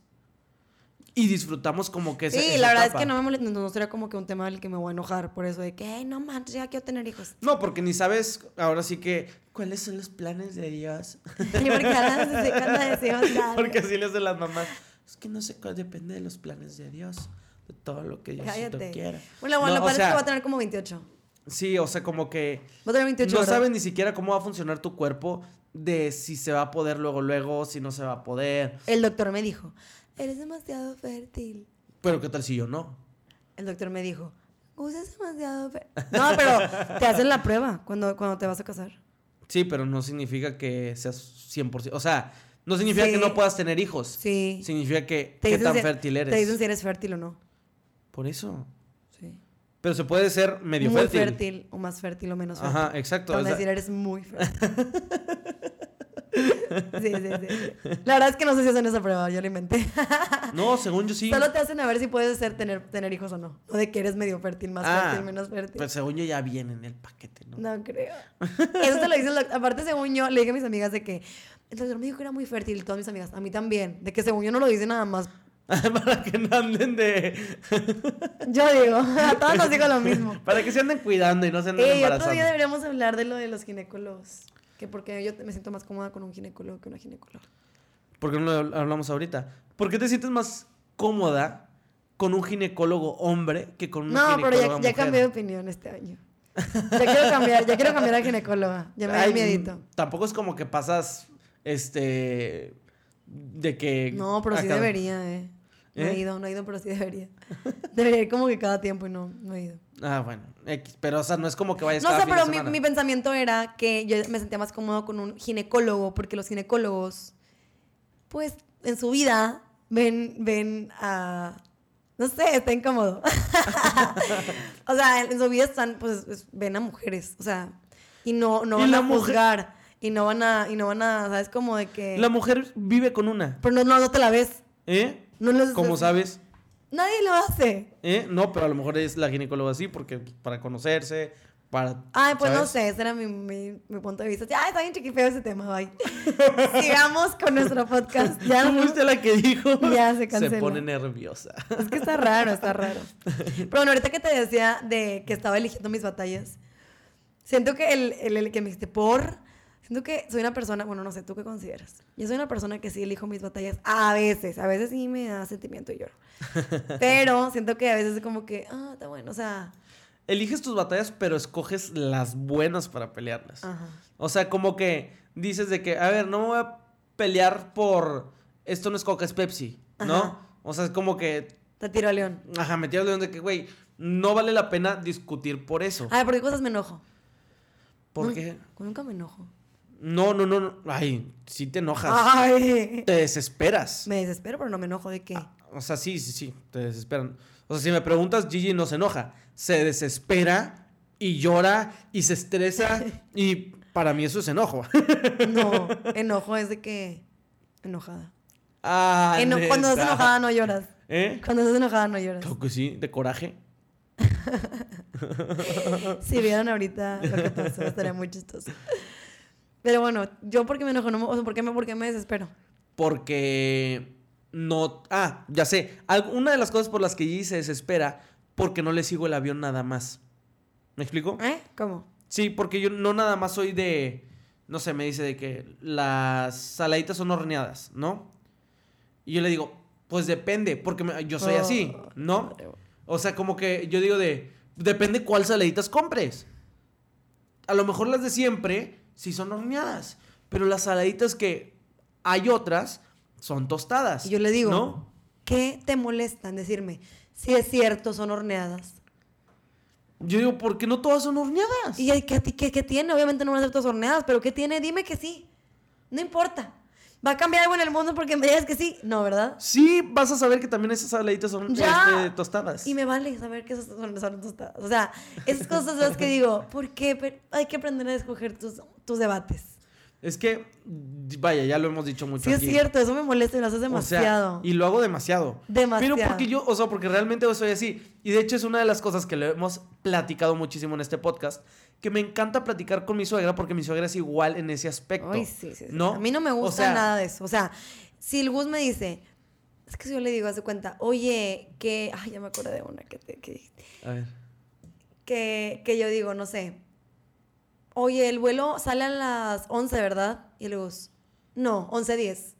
y disfrutamos como que esa Sí, esa la verdad es que no me molesta, no sería como que un tema del que me voy a enojar por eso de que, ay, no manches, ya quiero tener hijos. No, porque ni sabes ahora sí que cuáles son los planes de Dios. Porque de tal. Porque así le hacen las mamás. Es que no sé cuál depende de los planes de Dios, de todo lo que Diosito quiera. Bueno, bueno, No, o parece sea, que va a tener como 28. Sí, o sea, como que Va a tener 28 no ¿verdad? sabes ni siquiera cómo va a funcionar tu cuerpo, de si se va a poder luego, luego, si no se va a poder. El doctor me dijo, eres demasiado fértil. Pero qué tal si yo no. El doctor me dijo, usas demasiado fértil. No, pero te hacen la prueba cuando, cuando te vas a casar. Sí, pero no significa que seas 100%. O sea, no significa Sí. que no puedas tener hijos. Sí. Significa que Te qué tan si- fértil eres. Te dicen si eres fértil o no. Por eso. Sí. Pero se puede ser medio muy fértil. fértil. o más fértil o menos fértil. Ajá, exacto. A sea, decir, eres muy fértil. sí, sí, sí. La verdad es que no sé si hacen esa prueba, yo la inventé. No, según yo sí. Solo te hacen a ver si puedes ser, tener, tener hijos o no. O de que eres medio fértil, más Ah, fértil, menos fértil. Pues según yo ya viene en el paquete, ¿no? No creo. Eso te lo dice el doctor. Aparte, según yo, le dije a mis amigas de que el doctor me dijo que era muy fértil. Todas mis amigas, a mí también. De que según yo no lo dice nada más. para que no anden de. Yo digo, a todos nos digo lo mismo. Para que se anden cuidando y no se anden otro embarazando. día deberíamos hablar de lo de los ginecólogos. Que porque yo me siento más cómoda con un ginecólogo que una ginecóloga. ¿Por qué no lo hablamos ahorita? ¿Por qué te sientes más cómoda con un ginecólogo hombre que con una No, pero ginecóloga ya, cambié de opinión este año. Ya quiero cambiar, ya quiero cambiar a ginecóloga. Ya me da miedito. Tampoco es como que pasas, este, de que... No, pero sí debería, eh. No he ¿Eh? ido, no he ido, pero sí debería. Debería ir como que cada tiempo y no, no he ido. Ah, bueno, pero o sea, no es como que vayas No cada sé, fin de pero mi, pensamiento era que yo me sentía más cómodo con un ginecólogo, porque los ginecólogos, pues, en su vida ven, ven a... No sé, está incómodo. o sea, en su vida están, pues, es- ven a mujeres, o sea, y no, no ¿Y van a mujer? juzgar, y no van a, y no van a, ¿sabes? Como de que... La mujer vive con una, Pero no, no, no te la ves. ¿eh? No lo ¿Cómo sabes? Nadie lo hace. ¿Eh? No, pero a lo mejor es la ginecóloga así, porque para conocerse, para... Ay, pues no ¿sabes? sé, ese era mi, mi, mi punto de vista. Ya, está bien chiquifeo ese tema, bye. Sigamos con nuestro podcast. Ya ¿Tú no- fuiste la que dijo? Ya se canceló. pone nerviosa. Es que está raro, está raro. Pero bueno, ahorita que te decía de que estaba eligiendo mis batallas, siento que el, el, el que me dijiste por, siento que soy una persona, bueno, no sé, ¿tú qué consideras? Yo soy una persona que sí elijo mis batallas a veces, a veces sí me da sentimiento y lloro. Pero siento que a veces es como que, ah, está bueno, o sea, Eliges tus batallas, pero escoges las buenas para pelearlas. ajá. O sea, como que dices de que, a ver, no me voy a pelear por esto no es Coca, es Pepsi, ¿no? Ajá. O sea, es como que, Te tiro a león. ajá, me tiro de donde que, güey, no vale la pena discutir por eso. Ay, ¿por qué cosas me enojo? ¿Por qué? Nunca me enojo. No, no, no, no. Ay, sí te enojas. Ay. Te desesperas. Me desespero, pero no me enojo de qué. O sea, sí, sí, sí, te desesperan. O sea, si me preguntas, Gigi no se enoja. Se desespera y llora y se estresa y para mí eso es enojo. No, enojo es de que. Enojada. Ah, Eno- cuando estás enojada no lloras. ¿Eh? Cuando estás enojada no lloras. Creo que sí, de coraje. Si vieran ahorita lo que pasó, estaría muy chistoso. Pero bueno, yo porque me enojo, no me- o sea, ¿por qué me, por qué me desespero? Porque no. Ah, ya sé. Una de las cosas por las que Gigi se desespera, porque no le sigo el avión nada más. ¿Me explico? ¿Eh? ¿Cómo? Sí, porque yo no nada más soy de. No sé, me dice de que las saladitas son horneadas, ¿no? Y yo le digo, pues depende, porque me- yo soy así, Oh, ¿no? O sea, como que yo digo de. Depende cuál saladitas compres. A lo mejor las de siempre sí son horneadas. Pero las saladitas que hay otras son tostadas. Y yo le digo, ¿No? ¿qué te molesta en decirme? Si es cierto, son horneadas. Yo digo, ¿por qué no todas son horneadas? ¿Y qué, qué, qué tiene? Obviamente no van a ser todas horneadas, pero ¿qué tiene? Dime que sí. No importa. ¿Va a cambiar algo en el mundo porque me digas que sí? No, ¿verdad? Sí, vas a saber que también esas saladitas son este, tostadas. Y me vale saber que esas son, son tostadas. O sea, esas cosas son las que digo, ¿por qué? Pero hay que aprender a escoger tus, tus debates. Es que, vaya, ya lo hemos dicho mucho Sí, es cierto, eso me molesta y lo haces O sea, demasiado. y lo hago demasiado. Demasiado. Pero porque yo, o sea, porque realmente yo soy así. Y de hecho es una de las cosas que le hemos platicado muchísimo en este podcast, que me encanta platicar con mi suegra porque mi suegra es igual en ese aspecto. Ay, sí, sí, sí. ¿No? A mí no me O gusta sea, nada de eso. O sea, si el Gus me dice, es que si yo le digo, hace cuenta, oye, que. Ay, ya me acordé de una que, te, que. A ver. que, que yo digo, no sé, oye, el vuelo sale a las 11, ¿verdad? Y el Gus, no, 11.10.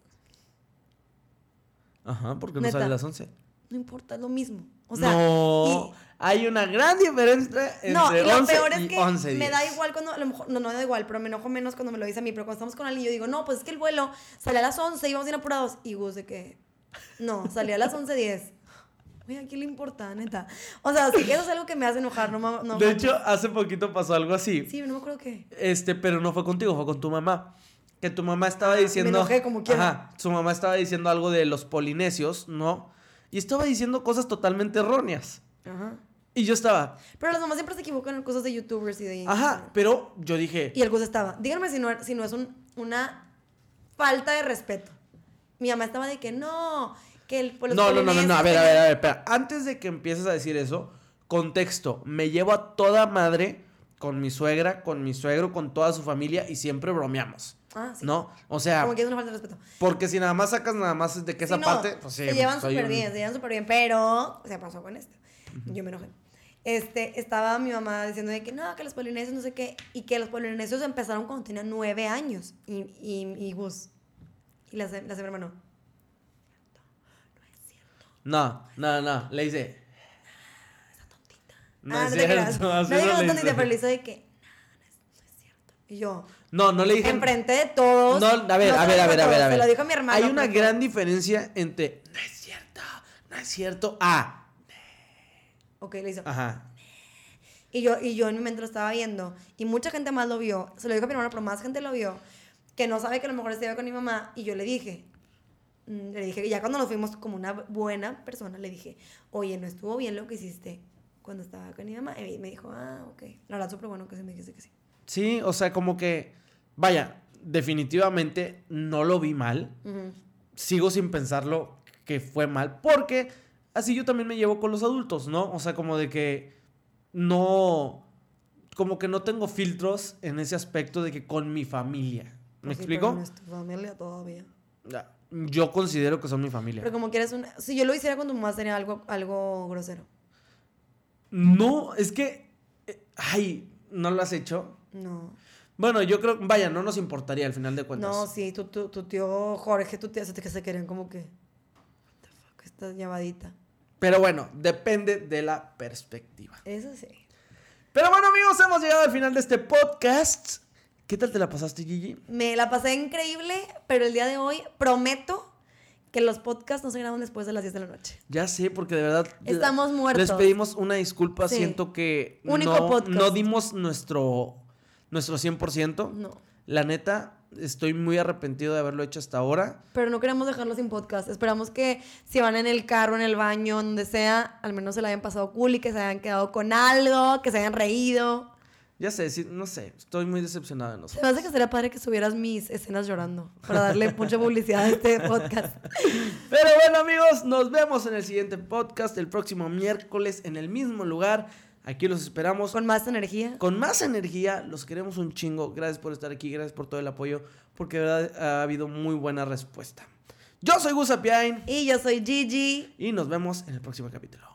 Ajá, porque no Neta. sale a las 11. No importa, es lo mismo. O sea, no, hay una gran diferencia y- entre no, y lo 11 peor es y que 11 me da días. igual cuando, a lo mejor, no, no da igual, pero me enojo menos cuando me lo dice a mí, pero cuando estamos con alguien yo digo, no, pues es que el vuelo sale a las 11 y vamos bien apurados. Y Gus de que, no, salía a las 11.10. Oye, ¿a quién le importa, neta? O sea, sí, eso es algo que me hace enojar, no, no de hecho, hace poquito pasó algo así. Sí, no me acuerdo qué. Este, pero no fue contigo, fue con tu mamá. Que tu mamá estaba diciendo. Ah, enojé como quiera. Ajá. Su mamá estaba diciendo algo de los polinesios, ¿no? Y estaba diciendo cosas totalmente erróneas. Ajá. Y yo estaba, Pero las mamás siempre se equivocan en cosas de youtubers y de... ajá, pero yo dije, Y el Gus estaba, díganme si no, si no es un- una falta de respeto. Mi mamá estaba de que no, que el... pues, los no, no, no, no, no, a ver, a ver, a ver, espera. Antes de que empieces a decir eso, contexto. Me llevo a toda madre con mi suegra, con mi suegro, con toda su familia y siempre bromeamos. Ah, sí. ¿No? O sea, Como que es una falta de respeto. porque si nada más sacas nada más de que esa Sí, no, parte, pues sí. Se llevan súper un- bien, se llevan súper bien, pero se pasó con esto. Yo me enojé. Este, estaba mi mamá diciendo de que no, que los polinesios no sé qué, y que los polinesios empezaron cuando tenía nueve años. Y, y, y Gus. Y la, la hermano. No, no, no. Le dice. No ah, es no cierto. No así digo no le tontita, pero le hizo de que no, no es, no es cierto. Y yo, No, no le dije. enfrente de todos. No, a ver, no a ver, a ver, a ver, a ver. Se lo dijo a mi hermano. Hay una pero- gran diferencia entre no es cierto, no es cierto, a. Ok, le hizo. Ajá. Y yo, y yo en mi mente lo estaba viendo. Y mucha gente más lo vio. Se lo dijo a mi hermano, pero más gente lo vio. Que no sabe que a lo mejor estaba con mi mamá. Y yo le dije. Mm, Le dije, ya cuando nos fuimos como una buena persona, le dije, oye, no estuvo bien lo que hiciste cuando estaba con mi mamá. Y me dijo, ah, ok. La verdad, súper bueno que se me dijiste que sí. Sí, o sea, como que. Vaya, definitivamente no lo vi mal. Sigo sin pensarlo que fue mal. Porque así yo también me llevo con los adultos, ¿no? O sea, como de que no. Como que no tengo filtros en ese aspecto de que con mi familia. ¿Me Pues sí, explico? pero no es tu familia todavía. Ya, Yo considero que son mi familia. Pero como quieres una... Si yo lo hiciera con tu mamá sería algo, algo grosero. No, es que. eh, Ay, ¿no lo has hecho? No. Bueno, yo creo. Vaya, no nos importaría al final de cuentas. No, sí, tu, tu, tu tío Jorge, tu tía, se te- que se querían como que... What the fuck, esta llevadita. Pero bueno, depende de la perspectiva. Eso sí. Pero bueno, amigos, hemos llegado al final de este podcast. ¿Qué tal te la pasaste, Gigi? Me la pasé increíble, pero el día de hoy prometo que los podcasts no se graban después de las 10 de la noche. Ya sé, porque de verdad. Estamos muertos. Les pedimos una disculpa. Sí. Siento que Único no, podcast. no dimos nuestro, nuestro 100%. No. La neta, estoy muy arrepentido de haberlo hecho hasta ahora. Pero no queremos dejarlo sin podcast. Esperamos que si van en el carro, en el baño, donde sea, al menos se la hayan pasado cool y que se hayan quedado con algo, que se hayan reído. Ya sé, sí, no sé, estoy muy decepcionado de Se nosotros. me hace que sería padre que subieras mis escenas llorando para darle mucha publicidad a este podcast. Pero bueno, amigos, nos vemos en el siguiente podcast el próximo miércoles en el mismo lugar. Aquí los esperamos Con más energía. con más energía. Los queremos un chingo. Gracias por estar aquí, gracias por todo el apoyo, porque de verdad ha habido muy buena respuesta. Yo soy Gus Apiain Y yo soy Gigi. y nos vemos en el próximo capítulo.